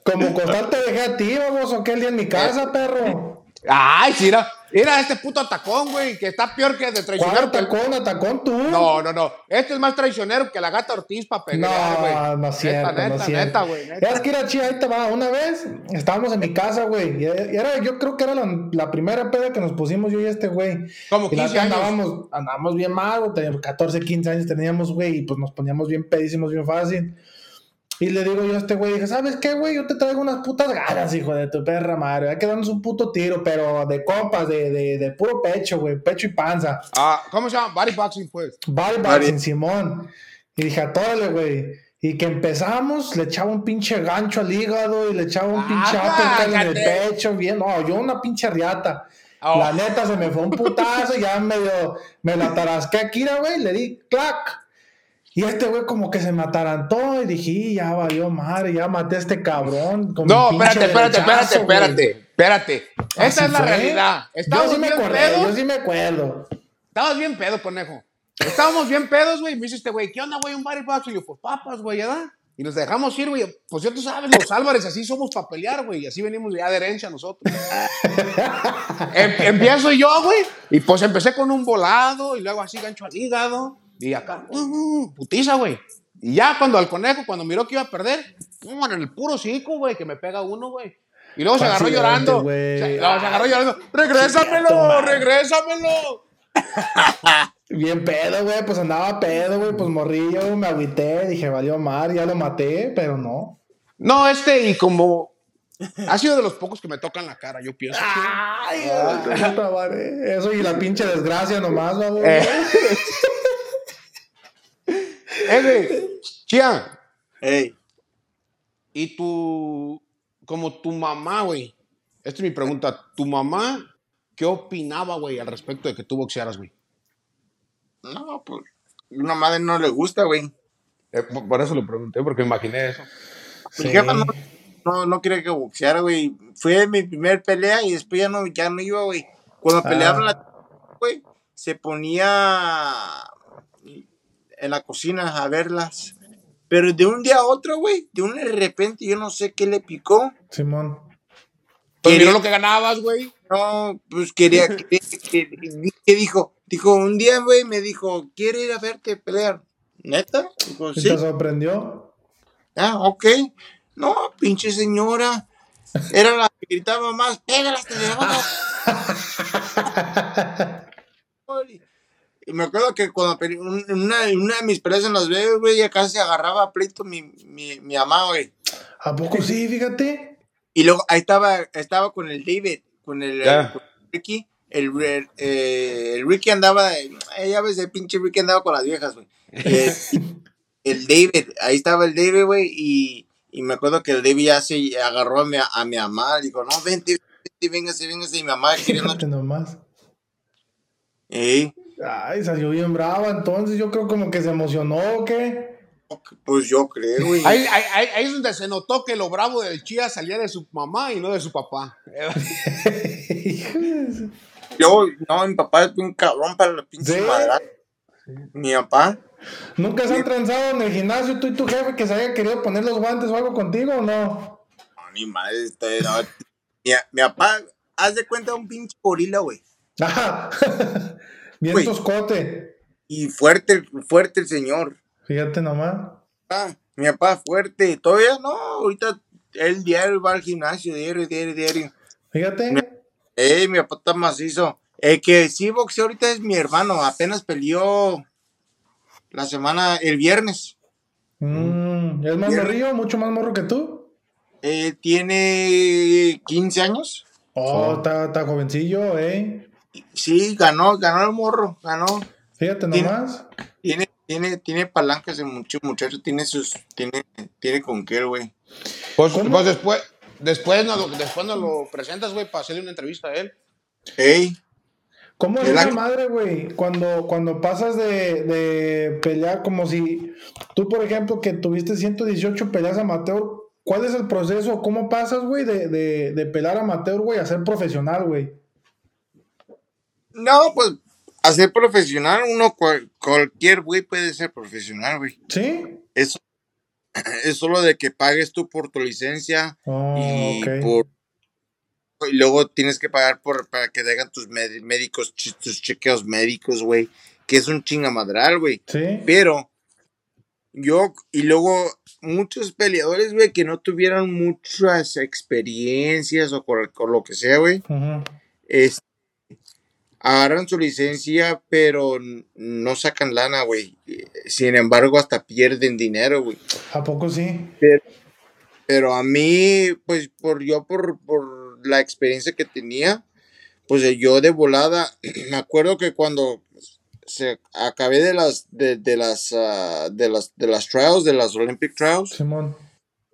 <laughs> Como costal te dejé a ti, vamos, o qué el día en mi casa, perro. Ay, sí, mira, mira este puto atacón, güey, que está peor que de ¿Cuál traicionero. atacón? ¿Atacón tú? No, no, no. Este es más traicionero que la gata Ortiz para pelear, güey. No, no es cierto, neta, no neta, cierto. neta, güey. Es que era chida, ahí te va. Una vez estábamos en mi casa, güey. Y era, yo creo que era la, la primera peda que nos pusimos yo y este güey. Como Y la 15 neta años. Andábamos, andábamos bien mal, güey. Teníamos 14, 15 años teníamos, güey. Y pues nos poníamos bien pedísimos, bien fácil. Y le digo yo a este güey, dije, ¿sabes qué, güey? Yo te traigo unas putas ganas, hijo de tu perra madre. Hay que darnos un puto tiro, pero de compas, de, de, de puro pecho, güey. Pecho y panza. Ah, ¿Cómo se llama? Body boxing, pues. Body Body- boxing, Simón. Y dije, atórale, güey. Y que empezamos, le echaba un pinche gancho al hígado y le echaba un Ah, pinche uppercut en el pecho, bien. No, yo una pinche riata. Oh. La neta se me fue un putazo y ya medio me la tarasqué aquí, güey, le di clac. Y este güey como que se me atarantó y dije, "Y ya valió madre, ya maté a este cabrón. con No, espérate, espérate, espérate, güey". espérate, espérate. Así es la realidad. Yo Estábamos sí me bien acuerdo, yo sí me acuerdo. Estabas bien pedo, conejo. Estábamos bien pedos, güey. Me dice este güey, ¿qué onda, güey? Un body boxing. Y yo, pues papas, güey, ¿verdad? Y nos dejamos ir, güey. Pues ya tú sabes, los Álvarez, así somos para pelear, güey. Y así venimos ya de herencia nosotros. <laughs> Em- empiezo yo, güey. Y pues empecé con un volado y luego así gancho al hígado. Y acá, uh, uh, putiza, güey. Y ya cuando al conejo, cuando miró que iba a perder, pum, en el puro cico, güey, que me pega uno, güey. Y luego se agarró llorando. güey. Se, no, se agarró llorando. ¡Regrésamelo! ¡Regrésamelo! <laughs> Bien pedo, güey, pues andaba pedo, güey, pues morrillo, me agüité, dije, valió mar, ya lo maté, pero no. No, este, y como. Ha sido de los pocos que me tocan la cara, yo pienso. Ay, puta madre. Eso y la pinche desgracia nomás, güey. Eh. <laughs> Eh, güey. Chía, Ey, y tu. Como tu mamá, güey. Esta es mi pregunta. ¿Tu mamá qué opinaba, güey, al respecto de que tú boxearas, güey? no, pues, una madre no le gusta, güey. Eh, por eso lo pregunté, porque imaginé eso. Sí. Mi jefa no, no, no quería que boxeara, güey. Fue mi primer pelea y después ya no, ya no iba, güey. Cuando Ah. peleaban la güey, se ponía en la cocina a verlas. Pero de un día a otro, güey, de un de repente, yo no sé qué le picó. Simón. Pues Quería- miró lo que ganabas, güey. No, pues quería, <laughs> que, ¿qué dijo? Dijo, un día, güey, me dijo, ¿quiere ir a verte pelear? ¿Neta? Dijo, ¿Sí sí. te sorprendió? Ah, ok. No, pinche señora. Era la que gritaba más. <laughs> Y me acuerdo que cuando una, una de mis peleas en Las Vegas, güey, ya casi agarraba a pleito mi, mi, mi mamá, güey. ¿A poco sí? Fíjate. Y luego ahí estaba, estaba con el David, con el, con el Ricky. El, el, eh, el Ricky andaba, eh, ya ves, el pinche Ricky andaba con las viejas, güey. <laughs> Eh, el David, ahí estaba el David, güey, y, y me acuerdo que el David ya se agarró a mi, a mi mamá, dijo, no, vente, vente, véngase, véngase, y mi mamá queriendo... Nomás. Ey, Ay, salió bien brava, entonces yo creo como que se emocionó, ¿o qué? pues yo creo, güey. Ahí, ahí- ahí- ahí es donde se notó que lo bravo del Chía salía de su mamá y no de su papá. <laughs> Yo, no, mi papá es un cabrón para la pinche ¿Sí? madre. Mi papá, ¿Nunca se han transado en el gimnasio tú y tu jefe que se haya querido poner los guantes o algo contigo o no? no, ni madre, está, no, mi, mi papá, haz de cuenta un pinche gorila, güey. Ajá. <laughs> Bien Güey. toscote. Y fuerte, fuerte el señor. Fíjate nomás. Ah, mi papá fuerte. Todavía no, ahorita él diario va al gimnasio, diario, diario, diario. Fíjate. Eh, mi papá está macizo. El que sí boxea ahorita es mi hermano. Apenas peleó la semana, el viernes. Mm, ¿Es más morrillo? ¿Mucho más morro que tú? Eh, tiene 15 años. Oh, está, está jovencillo, eh. Sí, ganó, ganó el morro, ganó. Fíjate Tiene- nomás. Tiene, tiene, tiene palancas el mucho muchacho, tiene sus, tiene, tiene con qué, güey. Pues, pues después, después, nos lo, después nos lo presentas, güey, para hacerle una entrevista a él. Ey, ¿Cómo es esa año- madre, güey? Cuando, cuando pasas de, de pelear como si tú, por ejemplo, que tuviste 118 peleas amateur, ¿cuál es el proceso? ¿Cómo pasas, güey, de, de, de pelear amateur, güey, a ser profesional, güey? No, pues, a ser profesional, uno, cual- cualquier güey puede ser profesional, güey. ¿Sí? Eso <clears throat> es solo de que pagues tú por tu licencia Oh, y por y luego tienes que pagar por para que te hagan tus médicos, tus chequeos médicos, güey, que es un chingamadral, güey. ¿Sí? Pero yo, y luego muchos peleadores, güey, que no tuvieran muchas experiencias o con, con lo que sea, güey, Ujú. es, agarran su licencia, pero no sacan lana, güey. Sin embargo, hasta pierden dinero, güey. ¿A poco sí? Pero a mí, pues, por yo, por, por la experiencia que tenía, pues eh, yo de volada, <clears throat> me acuerdo que cuando se acabé de las, de, de las, ah, de las, de las trials, de las Olympic trials, Simón.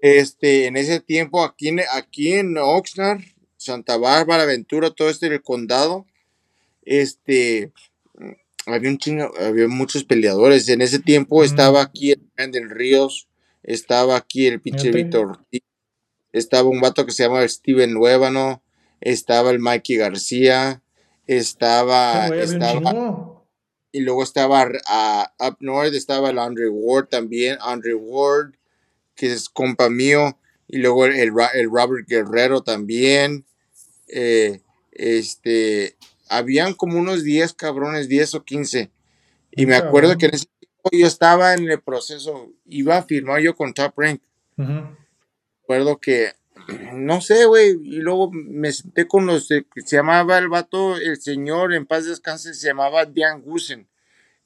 este, en ese tiempo aquí en, aquí en Oxnard, Santa Bárbara, Ventura, todo este del condado, este, había un chingo, había muchos peleadores. En ese tiempo Mm. estaba aquí el Brandon Ríos, estaba aquí el pinche. Víctor Ortiz, estaba un vato que se llama Steven Nuevano, estaba el Mikey García, estaba, Ah, estaba, y luego estaba ah, Up North, estaba el Andre Ward también, Andre Ward, que es compa mío, y luego el, el Robert Guerrero también. eh, este, habían como unos 10 cabrones, 10 o 15. Y me acuerdo que en ese tiempo yo estaba en el proceso, iba a firmar yo con Top Rank. Ujú. Recuerdo que no sé, güey. Y luego me senté con los. se llamaba el vato, el señor, en paz descanse, se llamaba Dan Gusen.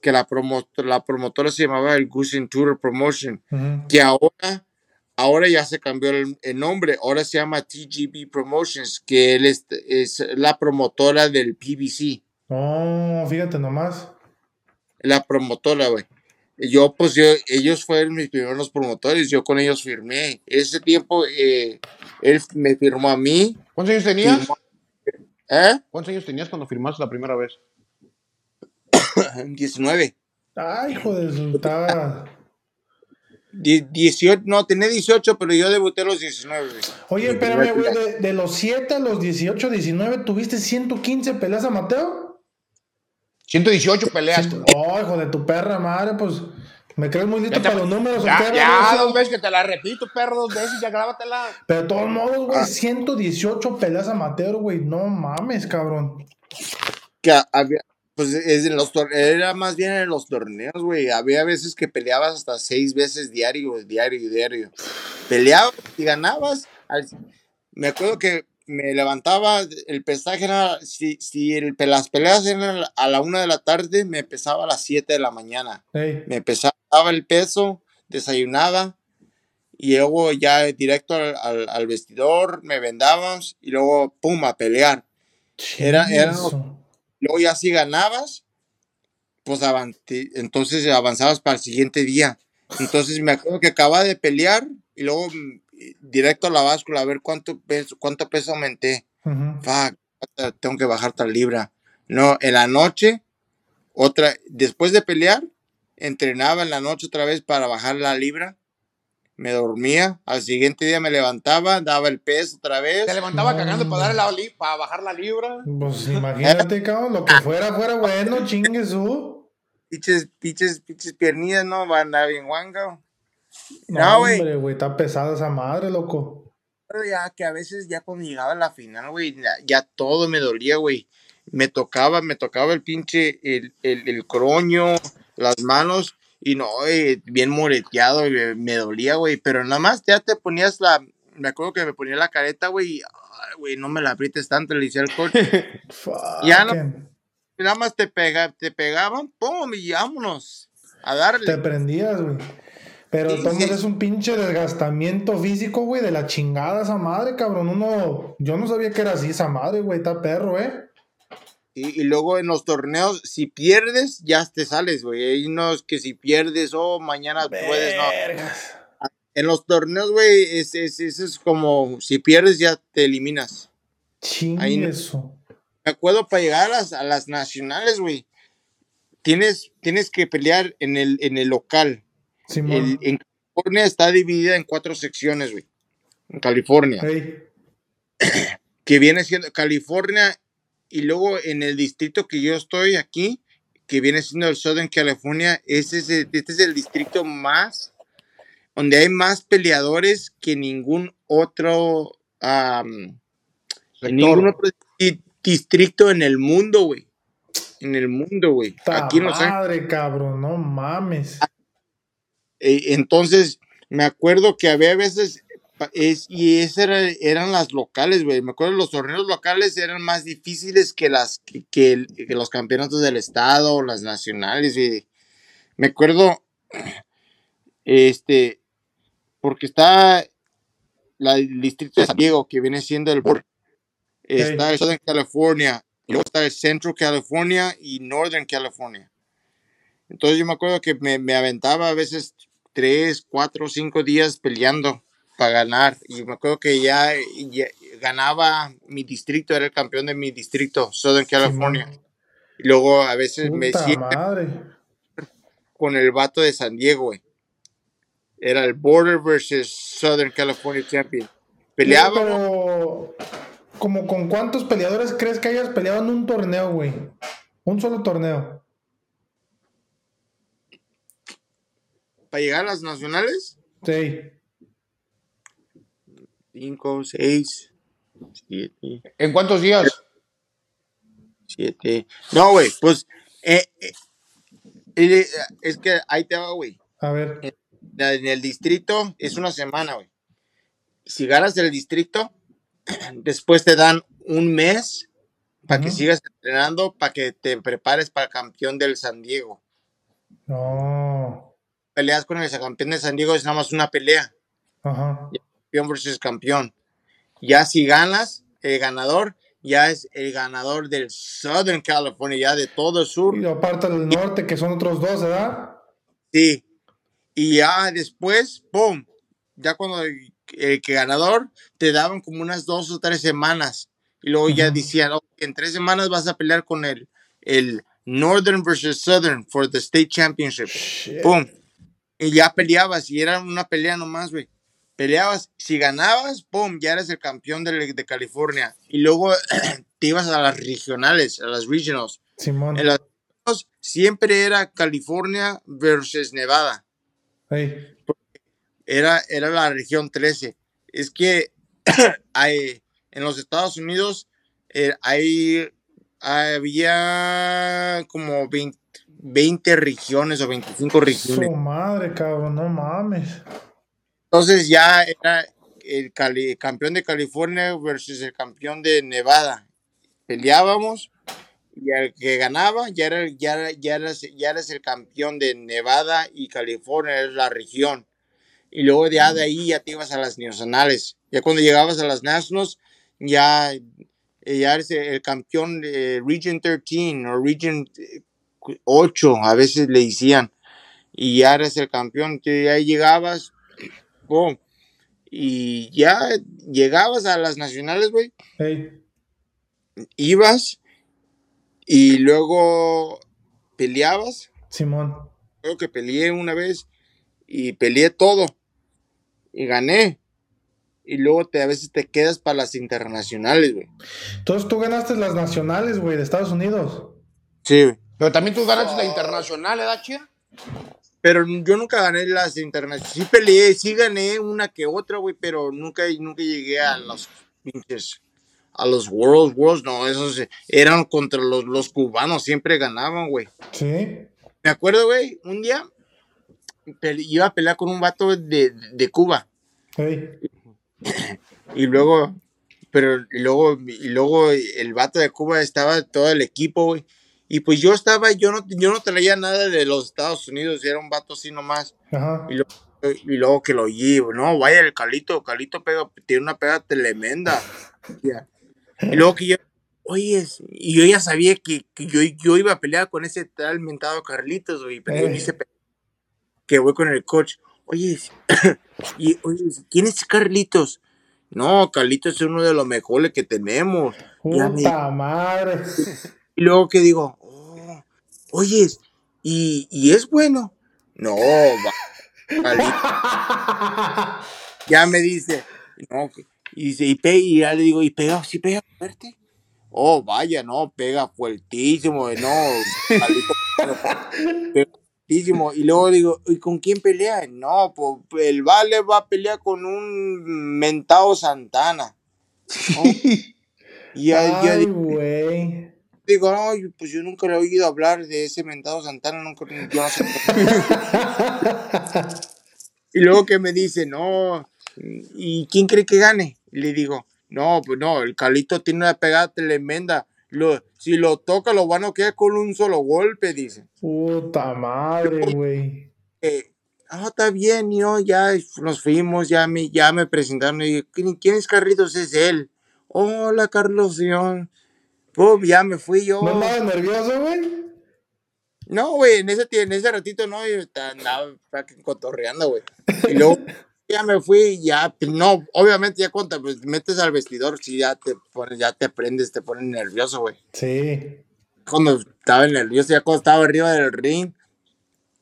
Que la, promo- la promotora se llamaba el Gusen Tour Promotion. Que ahora, ahora ya se cambió el, el nombre. Ahora se llama TGB Promotions. Que él es, es la promotora del PBC. No, fíjate nomás. La promotora, güey. Yo, pues, yo, ellos fueron mis primeros promotores. Yo con ellos firmé. Ese tiempo, eh, él me firmó a mí. ¿Cuántos años tenías? firmó- ¿Eh? ¿Cuántos años tenías cuando firmaste la primera vez? <coughs> 19. Ay, hijo de su. Estaba. Die- 18, no, tenía 18, pero yo debuté a los 19. güey. Oye, espérame, güey. De, de los 7 a los 18, 19, ¿tuviste 115 peleas a Mateo? 118 peleas. Oh, hijo de tu perra madre, pues. ¿Me crees muy listo para los números? Ya, qué, ya, dos veces que te la repito, perro, dos veces, ya grábatela. Pero de todos modos, Ah. güey, 118 peleas amateur, güey. No mames, cabrón. Que había, pues es en los era más bien en los torneos, güey. Había veces que peleabas hasta seis veces diario, diario, diario. Peleabas y ganabas. Me acuerdo que me levantaba, el pesaje era, si, si el, las peleas eran a la una de la tarde, me empezaba a las 7 de la mañana. Me empezaba el peso, desayunaba y luego ya directo al, al- al vestidor, me vendábamos y luego pum, a pelear. Era- eran los-. Luego ya si ganabas, pues avanti- entonces avanzabas para el siguiente día. Entonces me acuerdo que acababa de pelear y luego mm, directo a la báscula a ver cuánto peso, cuánto peso aumenté. Fuck, tengo que bajar tal libra. No, en la noche, otra, después de pelear, entrenaba en la noche otra vez para bajar la libra. Me dormía, al siguiente día me levantaba, daba el peso otra vez. Te levantaba No, cagando para, darle la li- para bajar la libra. Pues imagínate, <laughs> cabrón, lo que fuera, fuera bueno, chingue su. Piches, piches, piches piernillas, no, van a andar bien guanga. No, No, güey. hombre, güey, está pesada esa madre, loco. Pero ya que a veces ya cuando llegaba la final, güey, ya, ya todo me dolía, güey. Me tocaba, me tocaba el pinche, el, el, el croño, las manos, y no, güey, bien moreteado, güey, me dolía, güey. Pero nada más ya te ponías la, me acuerdo que me ponía la careta, güey, y, ay, güey, no me la aprietes tanto, le decía al coach. <laughs> Ya no- nada más te, pega, te pegaban, pum, y vámonos, a darle. Te prendías, güey. Pero Sí, todos sí. es un pinche desgastamiento físico, güey, de la chingada esa madre, cabrón. Uno, yo no sabía que era así esa madre, güey, está perro, eh. Y, y luego en los torneos, si pierdes, ya te sales, güey. Hay unos que si pierdes, oh, mañana puedes, no. Vergas. En los torneos, güey, es, es, es, es como si pierdes, ya te eliminas. Ahí no- eso. Me acuerdo para llegar a las, a las nacionales, güey. Tienes, tienes que pelear en el, en el local. Simón. El- en California está dividida en cuatro secciones, güey. En California. Ey, que viene siendo California y luego en el distrito que yo estoy aquí, que viene siendo el Southern California, ese es el- este es el distrito más, donde hay más peleadores que ningún otro, en ningún otro di- distrito en el mundo, güey. En el mundo, güey. Aquí Ángeles. madre, cabrón, no mames. Eh, entonces, me acuerdo que había veces, es, y esas era- eran las locales, güey. Me acuerdo los torneos locales eran más difíciles que, las, que, los campeonatos del estado o las nacionales. Me acuerdo, este, porque está la, el distrito de San Diego, que viene siendo el... Está el Southern California, y luego está el Central California y Northern California. Entonces yo me acuerdo que me, me aventaba a veces tres, cuatro, cinco días peleando para ganar. Y me acuerdo que ya, ya ganaba mi distrito, era el campeón de mi distrito, Southern California. Y luego a veces me Puta siento madre. con el vato de San Diego, güey. Era el Border versus Southern California Champion. Peleaba, Pero, como con cuántos peleadores crees que hayas peleado en un torneo, güey? Un solo torneo. para llegar a las nacionales. Sí. Cinco, seis, siete, ¿En cuántos días? siete. No, güey, pues eh, eh, eh, es que ahí te va, güey. A ver. En el distrito es una semana, güey. si ganas el distrito, <clears throat> después te dan un mes para que sigas entrenando, para que te prepares para el campeón del San Diego. No. Peleas con el campeón de San Diego es nada más una pelea, Ajá. Campeón versus campeón. Ya si ganas, el ganador ya es el ganador del Southern California, ya de todo el sur. Y aparte del norte, que son otros dos, ¿verdad? Sí. Y ya después, ¡pum! Ya cuando el, el que ganador te daban como unas dos o tres semanas. Y luego ya Ujú. decían, "Ok, en tres semanas vas a pelear con el, el Northern versus Southern for the State Championship. ¡Pum! Y ya peleabas y era una pelea nomás, güey. Peleabas, si ganabas, ¡pum! Ya eres el campeón de, de California. Y luego <clears throat> te ibas a las regionales, a las regionals. Simón. En las siempre era California versus Nevada Ey. era, era la región 13. Es que <clears throat> hay, en los Estados Unidos eh, hay, había como 20, 20 regiones o 25 regiones. Su madre, cabrón, no mames. Entonces ya era el Cali- campeón de California versus el campeón de Nevada. Peleábamos y el que ganaba ya era, ya, era- ya, eras, ya eres el campeón de Nevada y California, es la región. Y luego ya de ahí ya te ibas a las nacionales. Ya cuando llegabas a las nationals, ya, eh, ya eres el campeón de Region 13 o Region eh, 8, a veces le decían. Y ya eres el campeón, que ya llegabas, y ya llegabas a las nacionales, güey, Ey. ibas y luego peleabas. Simón. Creo que peleé una vez y peleé todo y gané. Y luego te, a veces te quedas para las internacionales, güey. Entonces tú ganaste las nacionales, güey, de Estados Unidos. Sí, güey. Pero también tú ganaste la internacional, ¿verdad, Chia? Pero yo nunca gané las internacionales. Sí peleé, sí gané una que otra, güey, pero nunca, nunca llegué a los pinches, a los World Worlds, no, esos eran contra los, los cubanos, siempre ganaban, güey. Sí. Me acuerdo, güey, un día iba a pelear con un vato de, de Cuba. Y luego, pero y luego, y luego el vato de Cuba estaba todo el equipo, güey. Y pues yo estaba, yo no, yo no traía nada de los Estados Unidos, era un vato así nomás. Ajá. Y luego, y luego que lo llevo, no, vaya el Calito, Calito pega, tiene una pega tremenda. <laughs> Y luego que yo, oye, y yo ya sabía que, que yo, yo iba a pelear con ese tal mentado Carlitos, güey, pero yo Eh. pe- que voy con el coach. Oye, <coughs> y, oye, ¿quién es Carlitos? No, Carlitos es uno de los mejores que tenemos. Puta madre. <laughs> y luego que digo, oh, oye, ¿y, y es bueno? No, va. <laughs> Ya me dice, no, y dice, y, pe- y ya le digo, ¿y pega? ¿Sí pega fuerte? Oh, vaya, no, pega fuertísimo, no, Carlitos <laughs> pega fuertísimo. Y luego digo, ¿y con quién pelea? No, pues el Vale va a pelear con un mentado Santana. <laughs> Oh, y ya, Ay. Digo, no, pues yo nunca le he oído hablar de ese mentado Santana, nunca, no sé. <laughs> y luego que me dice, no, ¿y quién cree que gane? Y le digo, no, pues no, el Calito tiene una pegada tremenda. Lo, si lo toca, lo van a quedar con un solo golpe, dice. Puta madre, güey. Eh, ah, está bien, yo ya nos fuimos, ya me, ya me presentaron. Y ¿quién, quién es Carlitos? Es él. Hola, Carlos. Pum, ya me fui yo. ¿No andabas nervioso, güey? No, güey, en ese, en ese ratito no, yo andaba cotorreando, güey. Y luego <laughs> ya me fui, ya, pues, no, obviamente ya cuando te pues, metes al vestidor, sí, ya te pones, ya te prendes, te pones nervioso, güey. Sí. Cuando estaba nervioso, ya cuando estaba arriba del ring,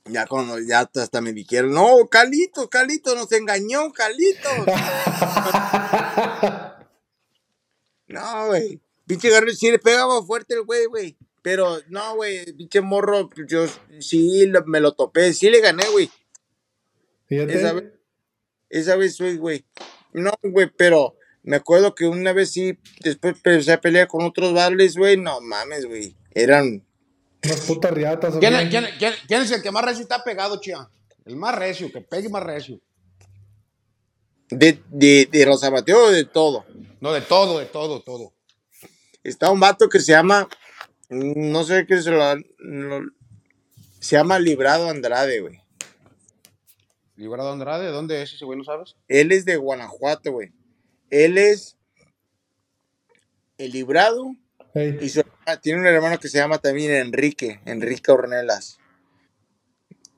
ya cuando ya hasta hasta me dijeron, no, Calito, Calito, nos engañó, Calito. <laughs> No, güey. Pinche Garrett sí le pegaba fuerte el güey, güey. Pero no, güey, pinche morro, yo sí lo- me lo topé, sí le gané, güey. Esa vez, esa vez, güey, güey. No, güey, pero me acuerdo que una vez sí, después empecé a pelear con otros bares, güey. No mames, güey. Eran. Unas putas riatas. ¿o ¿Quién, quién- quién- quién es el que más recio está pegado, Chia? El más recio, que pegue más recio. De, de, de los amateurs, de todo. No, de todo, de todo, todo. Está un vato que se llama, no sé qué se lo, lo- se llama Librado Andrade, güey. Librado Andrade, ¿dónde es ese güey? ¿No sabes? Él es de Guanajuato, güey. Él es el Librado y su tiene un hermano que se llama también Enrique, Enrique Ornelas.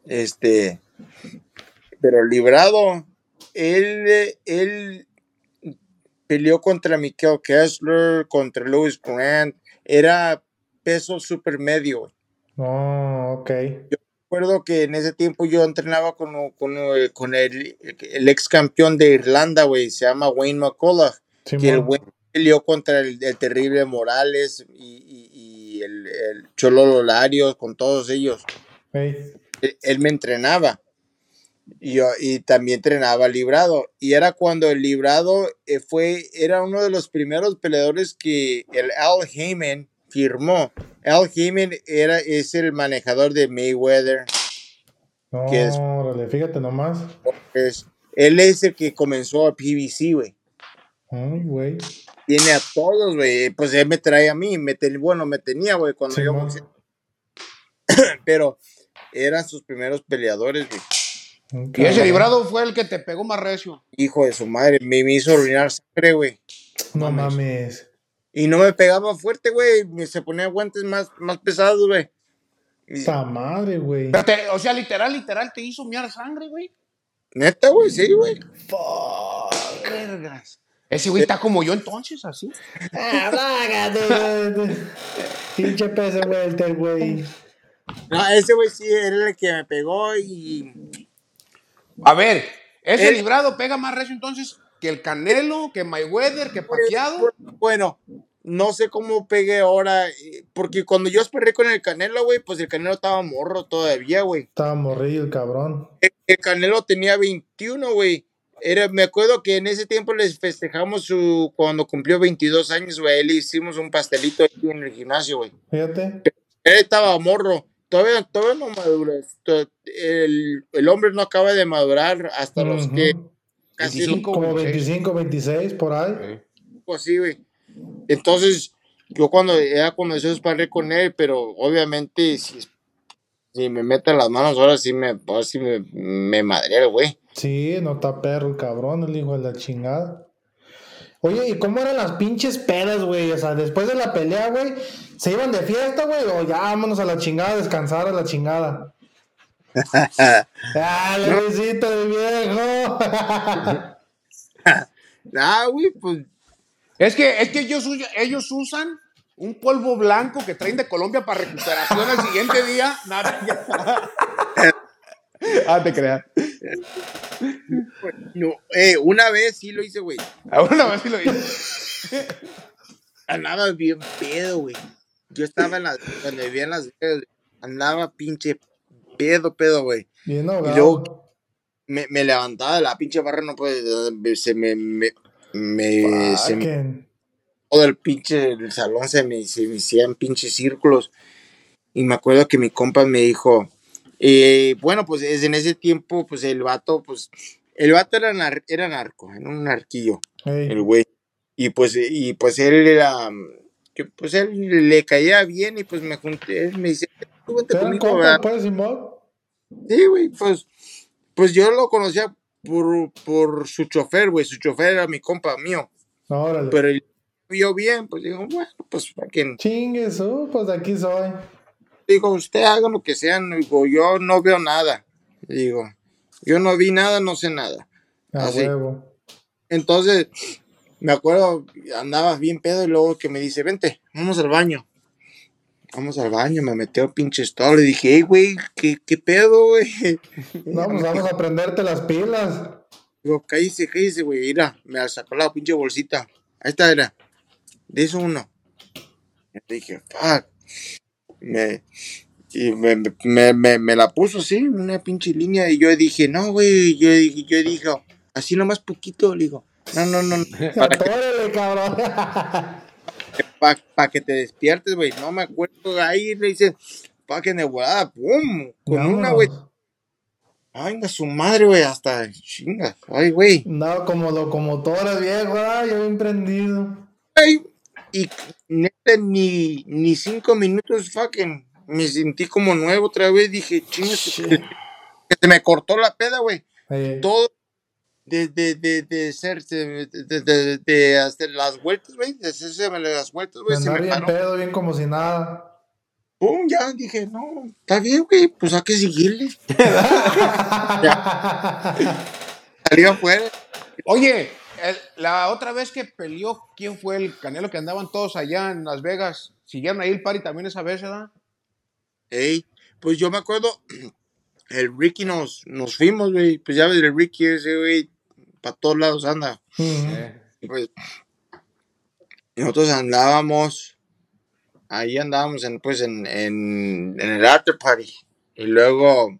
Este, pero Librado, él, él peleó contra Michael Kessler, contra Lewis Grant, era peso super medio, no, ok. recuerdo que en ese tiempo yo entrenaba con, con, con el, el ex campeón de Irlanda, güey, se llama Wayne McCullough, que el güey peleó contra el, el terrible Morales y, y- y el, el Cholo Lolario, con todos ellos. Ey, Él, él me entrenaba yo, y también entrenaba librado. Y era cuando el librado eh, fue, era uno de los primeros peleadores que el Al Heyman firmó. Al Heyman era, es el manejador de Mayweather. no, ¿Qué es? órale, fíjate nomás. Es- él es el que comenzó a PBC, güey. Ay, güey. Tiene a todos, güey. Pues él me trae a mí. Me ten- bueno, me tenía, güey, cuando yo Simón. boxeaba. <clears throat> Pero eran sus primeros peleadores, güey. Y ese librado fue el que te pegó más recio. Hijo de su madre. Me, me hizo orinar sangre, güey. No mames. mames. Y no me pegaba fuerte, güey. Me- Se ponía guantes más, más pesados, güey. Esta madre, güey. O sea, literal, literal, te hizo miar sangre, güey. Neta, güey, sí, güey. Vergas. Ese güey está como yo entonces, así. Ah, güey. Pinche peso welter, güey. No, ese güey sí era el que me pegó y. A ver, ese Él- librado pega más recio entonces que el Canelo, que Mayweather, que Paquiado. Bueno, no sé cómo pegué ahora. eh, Porque cuando yo esperé con el Canelo, güey, pues el Canelo estaba morro todavía, güey. Estaba morrillo el cabrón. El, el Canelo tenía 21, güey. Era, me acuerdo que en ese tiempo les festejamos su cuando cumplió 22 años, güey. Le hicimos un pastelito aquí en el gimnasio, güey. Fíjate. Él estaba morro. Todavía, todavía no madura. To- El, el hombre no acaba de madurar hasta los Ujú. que casi 25. Como 26. 25, 26, por ahí. Eh, así, güey. Entonces, yo cuando era cuando yo disparé con él, pero obviamente si, si me meten las manos ahora sí me, ahora sí me, me madré el güey. Sí, no está perro el cabrón, el hijo de la chingada. Oye, ¿y cómo eran las pinches pedas, güey? O sea, después de la pelea, güey, ¿se iban de fiesta, güey? O ya vámonos a la chingada, a descansar a la chingada. ¡Ah, la visita de viejo! <laughs> Ah, güey, pues Es que, es que ellos, usa- ellos usan un polvo blanco que traen de Colombia para recuperación <laughs> al siguiente día. Nada, ya. Ah, te creas. no, eh, una vez sí lo hice, güey. Una vez sí lo hice. Andaba bien pedo, güey. Yo estaba en las, cuando vivía en las andaba pinche pedo, pedo, güey. Bien Y ahogado. luego me, me levantaba de la pinche barra, no puede, se me, me, me, se me- todo el pinche el salón se me, se me hacían pinches círculos. Y me acuerdo que mi compa me dijo, eh, bueno, pues es en ese tiempo, pues el vato, pues, el vato era, nar- era narco, era un narquillo, Ey, el güey. Y pues, y pues él era, que pues él le caía bien y pues me junté, él me dice, "Tú vente ¿Eran conmigo, compas, ¿verdad?". pues? Sí, güey, pues, pues yo lo conocía por, por su chofer, güey, su chofer era mi compa mío, Órale. pero él vio bien, pues digo, bueno, pues, fucking, Chingue su, pues aquí soy. Digo, usted haga lo que sea, digo, yo no veo nada, digo, yo no vi nada, no sé nada. A Así. huevo. Entonces, me acuerdo, andaba bien pedo y luego que me dice, vente, vamos al baño. Vamos al baño, me metió pinche stall y dije, hey, güey, ¿qué, ¿qué pedo, güey? <laughs> Pues vamos a prenderte las pilas. Digo, cállese, cállese, güey, mira, me sacó la pinche bolsita. Ahí está, era. De eso uno. Y dije, fuck. Me, y me, me, me, me la puso así, una pinche línea, y yo dije, no, güey, yo, dije- yo dije, así nomás poquito, le digo, no, no, no, no, <laughs> para que, cabrón. pa, pa que te despiertes, güey, no me acuerdo, ahí le dice, pa que volada, pum, con una, güey. Ay, venga su madre, güey, hasta chingas. Ay, güey. No, como locomotora, viejo, ah, yo bien prendido. Ay, y neta, ni, ni cinco minutos, fucking, me sentí como nuevo otra vez. Dije, chingas, que se me cortó la peda, güey. Todo de, de, de, de ser, de, de, de- de hacer las vueltas, güey, de hacerse las vueltas, güey, se me bien paró. pedo, bien como si nada. Pum, ya dije, no, está bien, güey, pues hay que seguirle. <laughs> <laughs> Salió afuera. Oye, el- la otra vez que peleó, ¿quién fue el Canelo que andaban todos allá en Las Vegas? ¿Siguieron ahí el party también esa vez, verdad? Ey, pues yo me acuerdo, <clears throat> el Ricky nos, nos fuimos, güey, pues ya ves, el Ricky ese, güey, para todos lados anda. Eh, Y pues nosotros andábamos, ahí andábamos en, pues en, en, en el after party. Y luego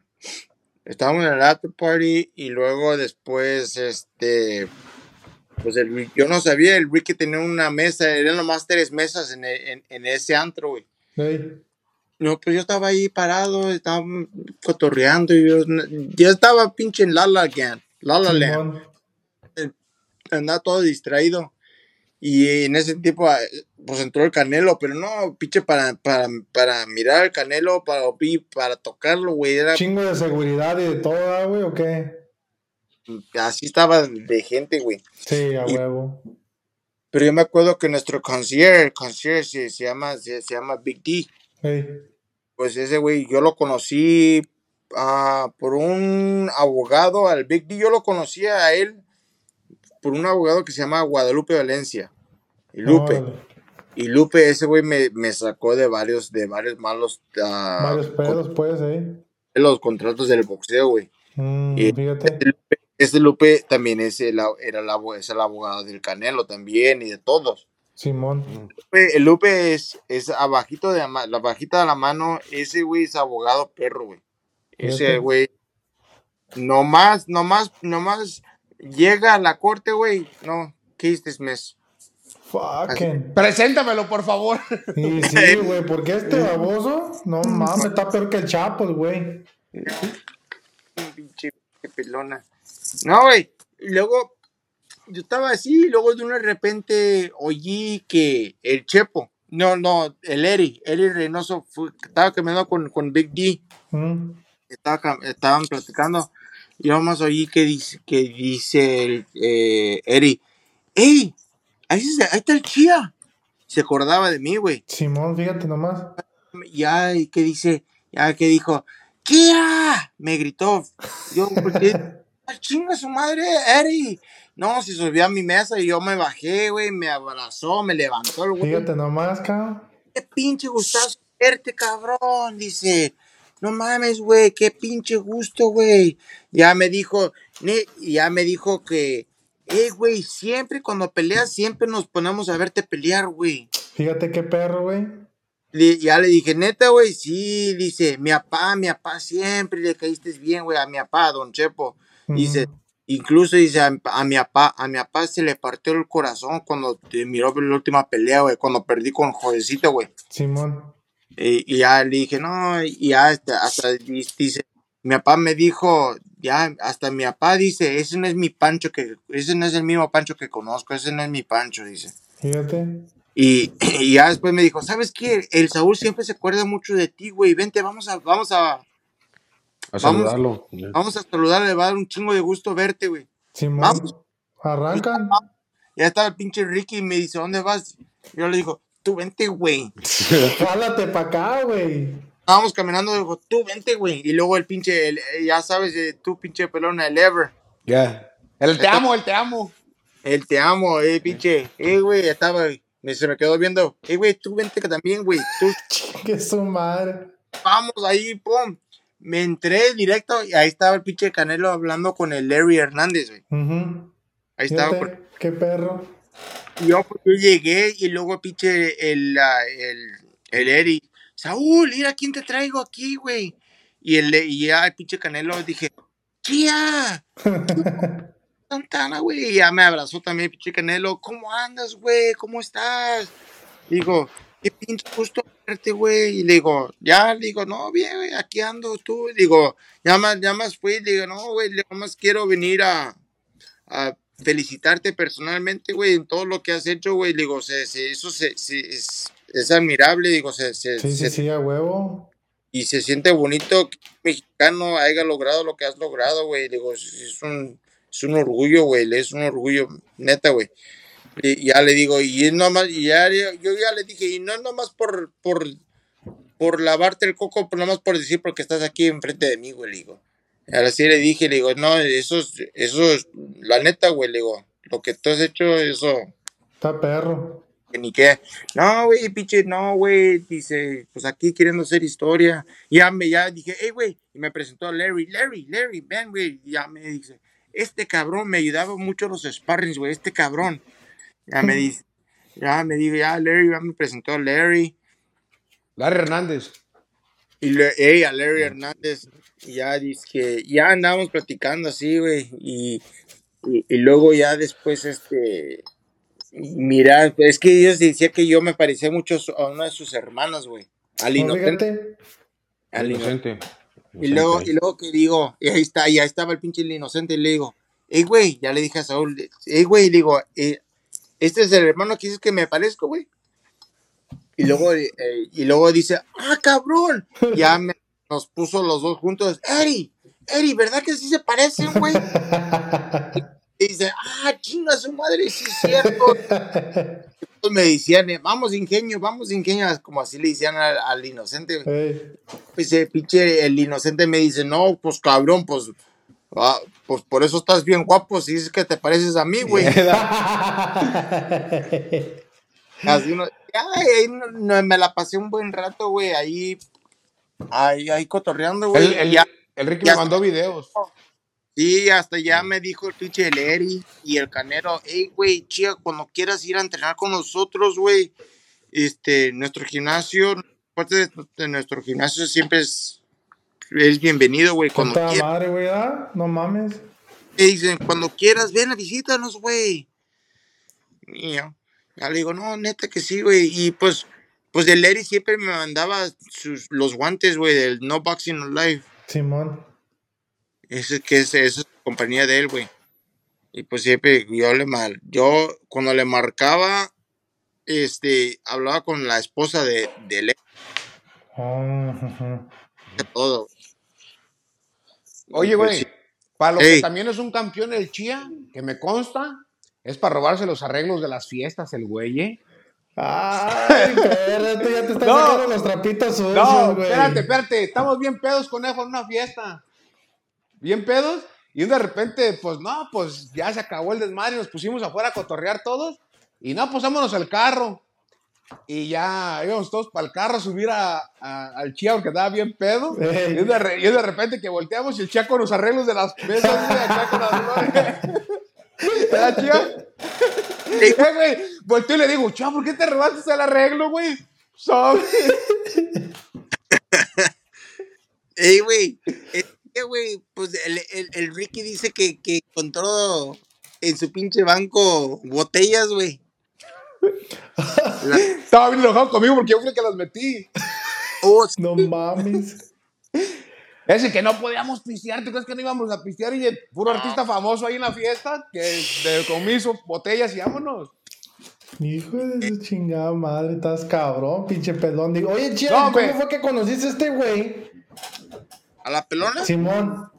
estábamos en el after party y luego después, este, pues el, Rick- yo no sabía, el Ricky tenía una mesa, eran nomás tres mesas en, e- en, en ese antro, güey. Ey, No, pues yo estaba ahí parado, estaba cotorreando y yo, yo estaba pinche en La La Land, La La Land andaba todo distraído. Y en ese tiempo, ah, pues entró el Canelo, pero no, pinche, para, para, para mirar al Canelo, para, para tocarlo, güey, era, Chingo de seguridad y de todo, güey, ¿o qué? Así estaba de gente, güey. Sí, a Y- huevo. Pero yo me acuerdo que nuestro concierge, el concierge se, se llama, se, se llama Big D, pues ese güey, yo lo conocí ah, por un abogado, al Big D, yo lo conocía a él por un abogado que se llama Guadalupe Valencia. Y Lupe. Y Lupe, ese güey me, me sacó de varios, de varios malos ah, Varios con- pedos, pues, eh. los contratos del boxeo, güey. Mm, Y- fíjate. Este Lupe también es el, era el, es el abogado del Canelo también y de todos. Simón. Lupe- El Lupe es, es abajito de la, bajita de la mano, ese güey es abogado perro, güey. Ese güey, nomás, nomás, nomás llega a la corte, güey. No, case dismissed. Fucking. Preséntamelo, por favor. Y sí, <laughs> güey, porque este baboso, no mames, está peor que el Chapo, el güey. pinche qué pelona. No, güey. Luego yo estaba así, y luego de un de repente oí que el Chepo, no, no, el Eri, Eri Reynoso, fue- estaba caminando con, con Big D, Mm, estaba, estaban platicando, yo más oí que dice, que dice el eh, Eri, ¡Ey! Ahí, ahí está el Chía. Se acordaba de mí, güey. Simón, fíjate nomás. Ya, y que dice, ya que dijo, ¡Chía! Me gritó. Yo, porque <laughs> ¡Ah, chinga su madre, Eri. No, se subió a mi mesa y yo me bajé, güey, me abrazó, me levantó el güey. Fíjate nomás, cabrón. Qué pinche gustazo verte, cabrón. Dice, no mames, güey, qué pinche gusto, güey. Ya me dijo, ya me dijo que, eh, güey, siempre cuando peleas, siempre nos ponemos a verte pelear, güey. Fíjate qué perro, güey. Ya le dije, neta, güey, sí, dice, mi papá, mi papá, siempre le caíste bien, güey, a mi papá, don Chepo. Dice, incluso dice, a, a mi papá, a mi papá se le partió el corazón cuando te miró la última pelea, güey, cuando perdí con Jodecito, güey. Simón. Y, y ya le dije, no, y ya hasta, hasta di- dice, mi papá me dijo, ya, hasta mi papá dice, ese no es mi pancho que, ese no es el mismo pancho que conozco, ese no es mi pancho, dice. Fíjate. Y, <clears throat> y ya después me dijo, ¿sabes qué? El Saúl siempre se acuerda mucho de ti, güey. Vente, vamos a, vamos a, A Vamos. saludarlo. vamos a saludarle, le va a dar un chingo de gusto verte, güey. Simón. Vamos. Arrancan. <laughs> Ya estaba el pinche Ricky y me dice, ¿dónde vas? Yo le digo, tú vente, güey. <laughs> Jálate pa' acá, güey. Estábamos caminando, digo, tú vente, güey. Y luego el pinche, el- eh, ya sabes, eh, tú pinche pelona, el Ever. Ya. El te amo, el te amo. El te amo, eh, pinche. Eh, güey, estaba, me, se me quedó viendo. Eh, güey, tú vente que también, güey. Tú <laughs> Que su madre. vamos ahí, pum. Me entré directo y ahí estaba el pinche Canelo hablando con el Larry Hernández, güey. Ahí estaba. Qué perro. Yo, pues, yo llegué y luego pinche el, el, el Eri. Saúl, mira quién te traigo aquí, güey. Y, el, y ya el pinche Canelo dije, ¡Chía! <laughs> Santana, güey. Y ya me abrazó también el pinche Canelo. ¿Cómo andas, güey? ¿Cómo estás? Digo, qué pinche gusto verte, güey. Y le digo, ya, le digo, no, bien, güey, aquí ando tú. Le digo, ya más, ya más fui. Le digo, no, güey, nada más quiero venir a, a felicitarte personalmente, güey, en todo lo que has hecho, güey. Le digo, se, se, eso se, es, es admirable, digo, se, se, Sí, sí, sí, a huevo. y se siente bonito que un mexicano haya logrado lo que has logrado, güey. Digo, es un, es un orgullo, güey, es un orgullo, neta, güey. Y ya le digo, y es nomás, y ya, yo ya le dije, y no es nomás por, por, por lavarte el coco, pero nomás por decir porque estás aquí enfrente de mí, güey, le digo. Ahora sí le dije, le digo, no, eso es, eso es, la neta, güey, le digo, lo que tú has hecho, eso, Está perro. que ni qué. No, güey, pinche, no, güey. Dice, pues aquí queriendo hacer historia. Ya me, ya dije, hey, güey. Y me presentó a Larry. Larry, Larry, ven, güey. Y Ya me dice, este cabrón me ayudaba mucho los sparrings, güey. Este cabrón. Ya me dice, ya me dijo, ya Larry, ya me presentó a Larry. Larry Hernández. Y le, hey, a Larry Hernández. Y ya dice que ya andábamos platicando así, güey. Y, y, y luego ya después, este. Mira, es que ellos decían que yo me parecía mucho a una de sus hermanas, güey. Al No, inocente. al inocente. Y luego, y luego que digo, y ahí está, y ahí estaba el pinche el inocente, y le digo, hey, güey, ya le dije a Saúl, hey, güey, le digo, eh, este es el hermano que dices que me parezco, güey. Y luego, eh, y luego dice, ah, cabrón, <laughs> ya me- nos puso los dos juntos, Eri, Eri, ¿verdad que sí se parecen, güey? Y dice, ah, chinga su madre, sí es cierto. Pues me decían, eh, vamos ingenio, vamos ingenio, como así le decían al, al inocente. Ese pinche, el inocente me dice, no, pues cabrón, pues, ah, pues por eso estás bien guapo, si dices que te pareces a mí, <laughs> güey. Así no, ya, ahí no- me la pasé un buen rato, güey, ahí, ahí, ahí cotorreando, güey. El, el- Ya- el Ricky ya me mandó videos. Sí, hasta ya me dijo el pinche el Eri y el Canero, hey, güey, chía, cuando quieras ir a entrenar con nosotros, güey, este, nuestro gimnasio, parte de, de nuestro gimnasio siempre es, es bienvenido, güey, cuando quieras. madre, güey, ¿ah? No mames. Me dicen, cuando quieras, ven a visítanos, güey. Y yo, ya le digo, no, neta que sí, güey, y pues, pues el Eri siempre me mandaba sus, los guantes, güey, del No Boxing Live. Simón. Ese que es, esa es la compañía de él, güey. Y pues siempre yo le mal, yo cuando le marcaba, este, hablaba con la esposa de, de él, Oh, todo. Oye, Pues güey, sí. para lo Ey. que también es un campeón el Chía, que me consta, es para robarse los arreglos de las fiestas, el güey, ¿eh? Ay, espérate, ya te estás <laughs> No. sacando los trapitos sucios, No, güey. espérate, espérate, estamos bien pedos, conejo, en una fiesta. Bien pedos, y de repente, pues no, pues ya se acabó el desmadre, nos pusimos afuera a cotorrear todos, y no, pues vámonos al carro. Y ya íbamos todos para el carro a subir a, a- al Chía porque estaba bien pedo. Y es de, re- y de repente que volteamos y el Chía con los arreglos de las mesas, güey, acá con las. ¿Verdad, Chía? Eh, güey, volteo y le digo, Chía, ¿por qué te robaste el arreglo, güey? Sobre. <laughs> Ey, güey, güey, pues el, el, el Ricky dice que, que encontró en su pinche banco botellas, güey. La- Estaba bien enojado conmigo porque yo fui el que las metí. oh, <laughs> No mames. Ese que no podíamos pistear, ¿tú crees que no íbamos a pistear? Y el puro artista famoso ahí en la fiesta, que de comiso, botellas y vámonos. Hijo de su chingada madre, estás cabrón, pinche pelón. Digo, oye, No, ¿cómo fue que conociste a este güey? a la pelona. Simón.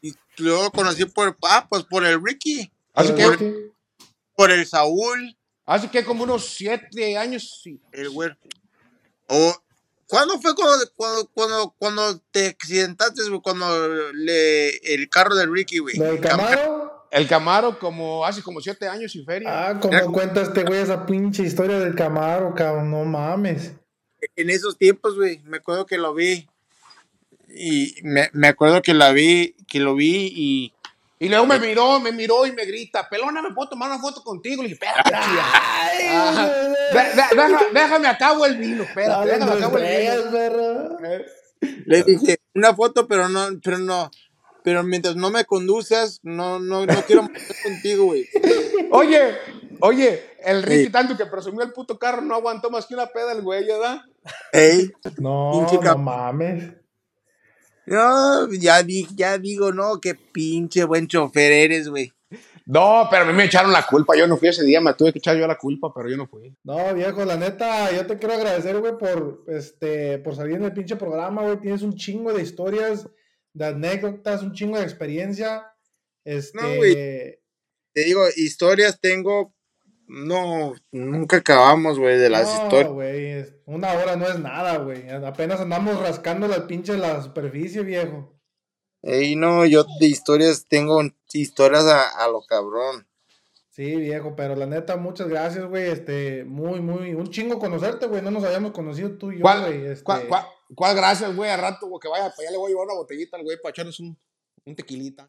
Y yo lo conocí por, ah, pues por el Ricky, Así ¿Por que, qué? por el Saúl, hace que como unos siete años, sí. el güey. O, ¿Cuándo fue cuando, cuando, cuando, cuando te accidentaste, güey? Cuando le, el carro del Ricky, güey. ¿Lo del Camaro? El Camaro como hace como siete años y feria. Ah, como cuenta este güey esa pinche historia del Camaro, cabrón, no mames. En esos tiempos, güey, me acuerdo que lo vi. Y me, me acuerdo que la vi, que lo vi y... Y luego me miró, me miró y me grita, pelona, ¿me puedo tomar una foto contigo? Le dije, espérate, deja- déjame acabo el vino, espérate, déjame acabo el vino. Eh, Le dije, una foto, pero no, pero no. Pero mientras no me conduzcas, no, no, no quiero estar <laughs> contigo, güey. Oye, Oye, el Ricky Ey. tanto que presumió el puto carro no aguantó más que una peda el güey, ¿verdad? Ey, No, no mames. No, ya, di- ya digo, no, qué pinche buen chofer eres, güey. No, pero a mí me echaron la culpa. Yo no fui ese día, me tuve que echar yo la culpa, pero yo no fui. No, viejo, la neta, yo te quiero agradecer, güey, por, este, por salir en el pinche programa, güey. Tienes un chingo de historias, de anécdotas, un chingo de experiencia. Este, No, güey. Te digo, historias tengo, no, nunca acabamos, güey, de las no, historias. güey, una hora no es nada, güey. Apenas andamos rascando la pinche la superficie, viejo. Ey, no, yo de historias tengo historias a, a lo cabrón. Sí, viejo, pero la neta, muchas gracias, güey. Este, muy, muy, un chingo conocerte, güey. No nos habíamos conocido tú y yo, ¿Cuál, güey. Este, cuál, cuál- cuál gracias, güey? Al rato, güey, que vaya para allá le voy a llevar una botellita al güey para echarnos un, un tequilita.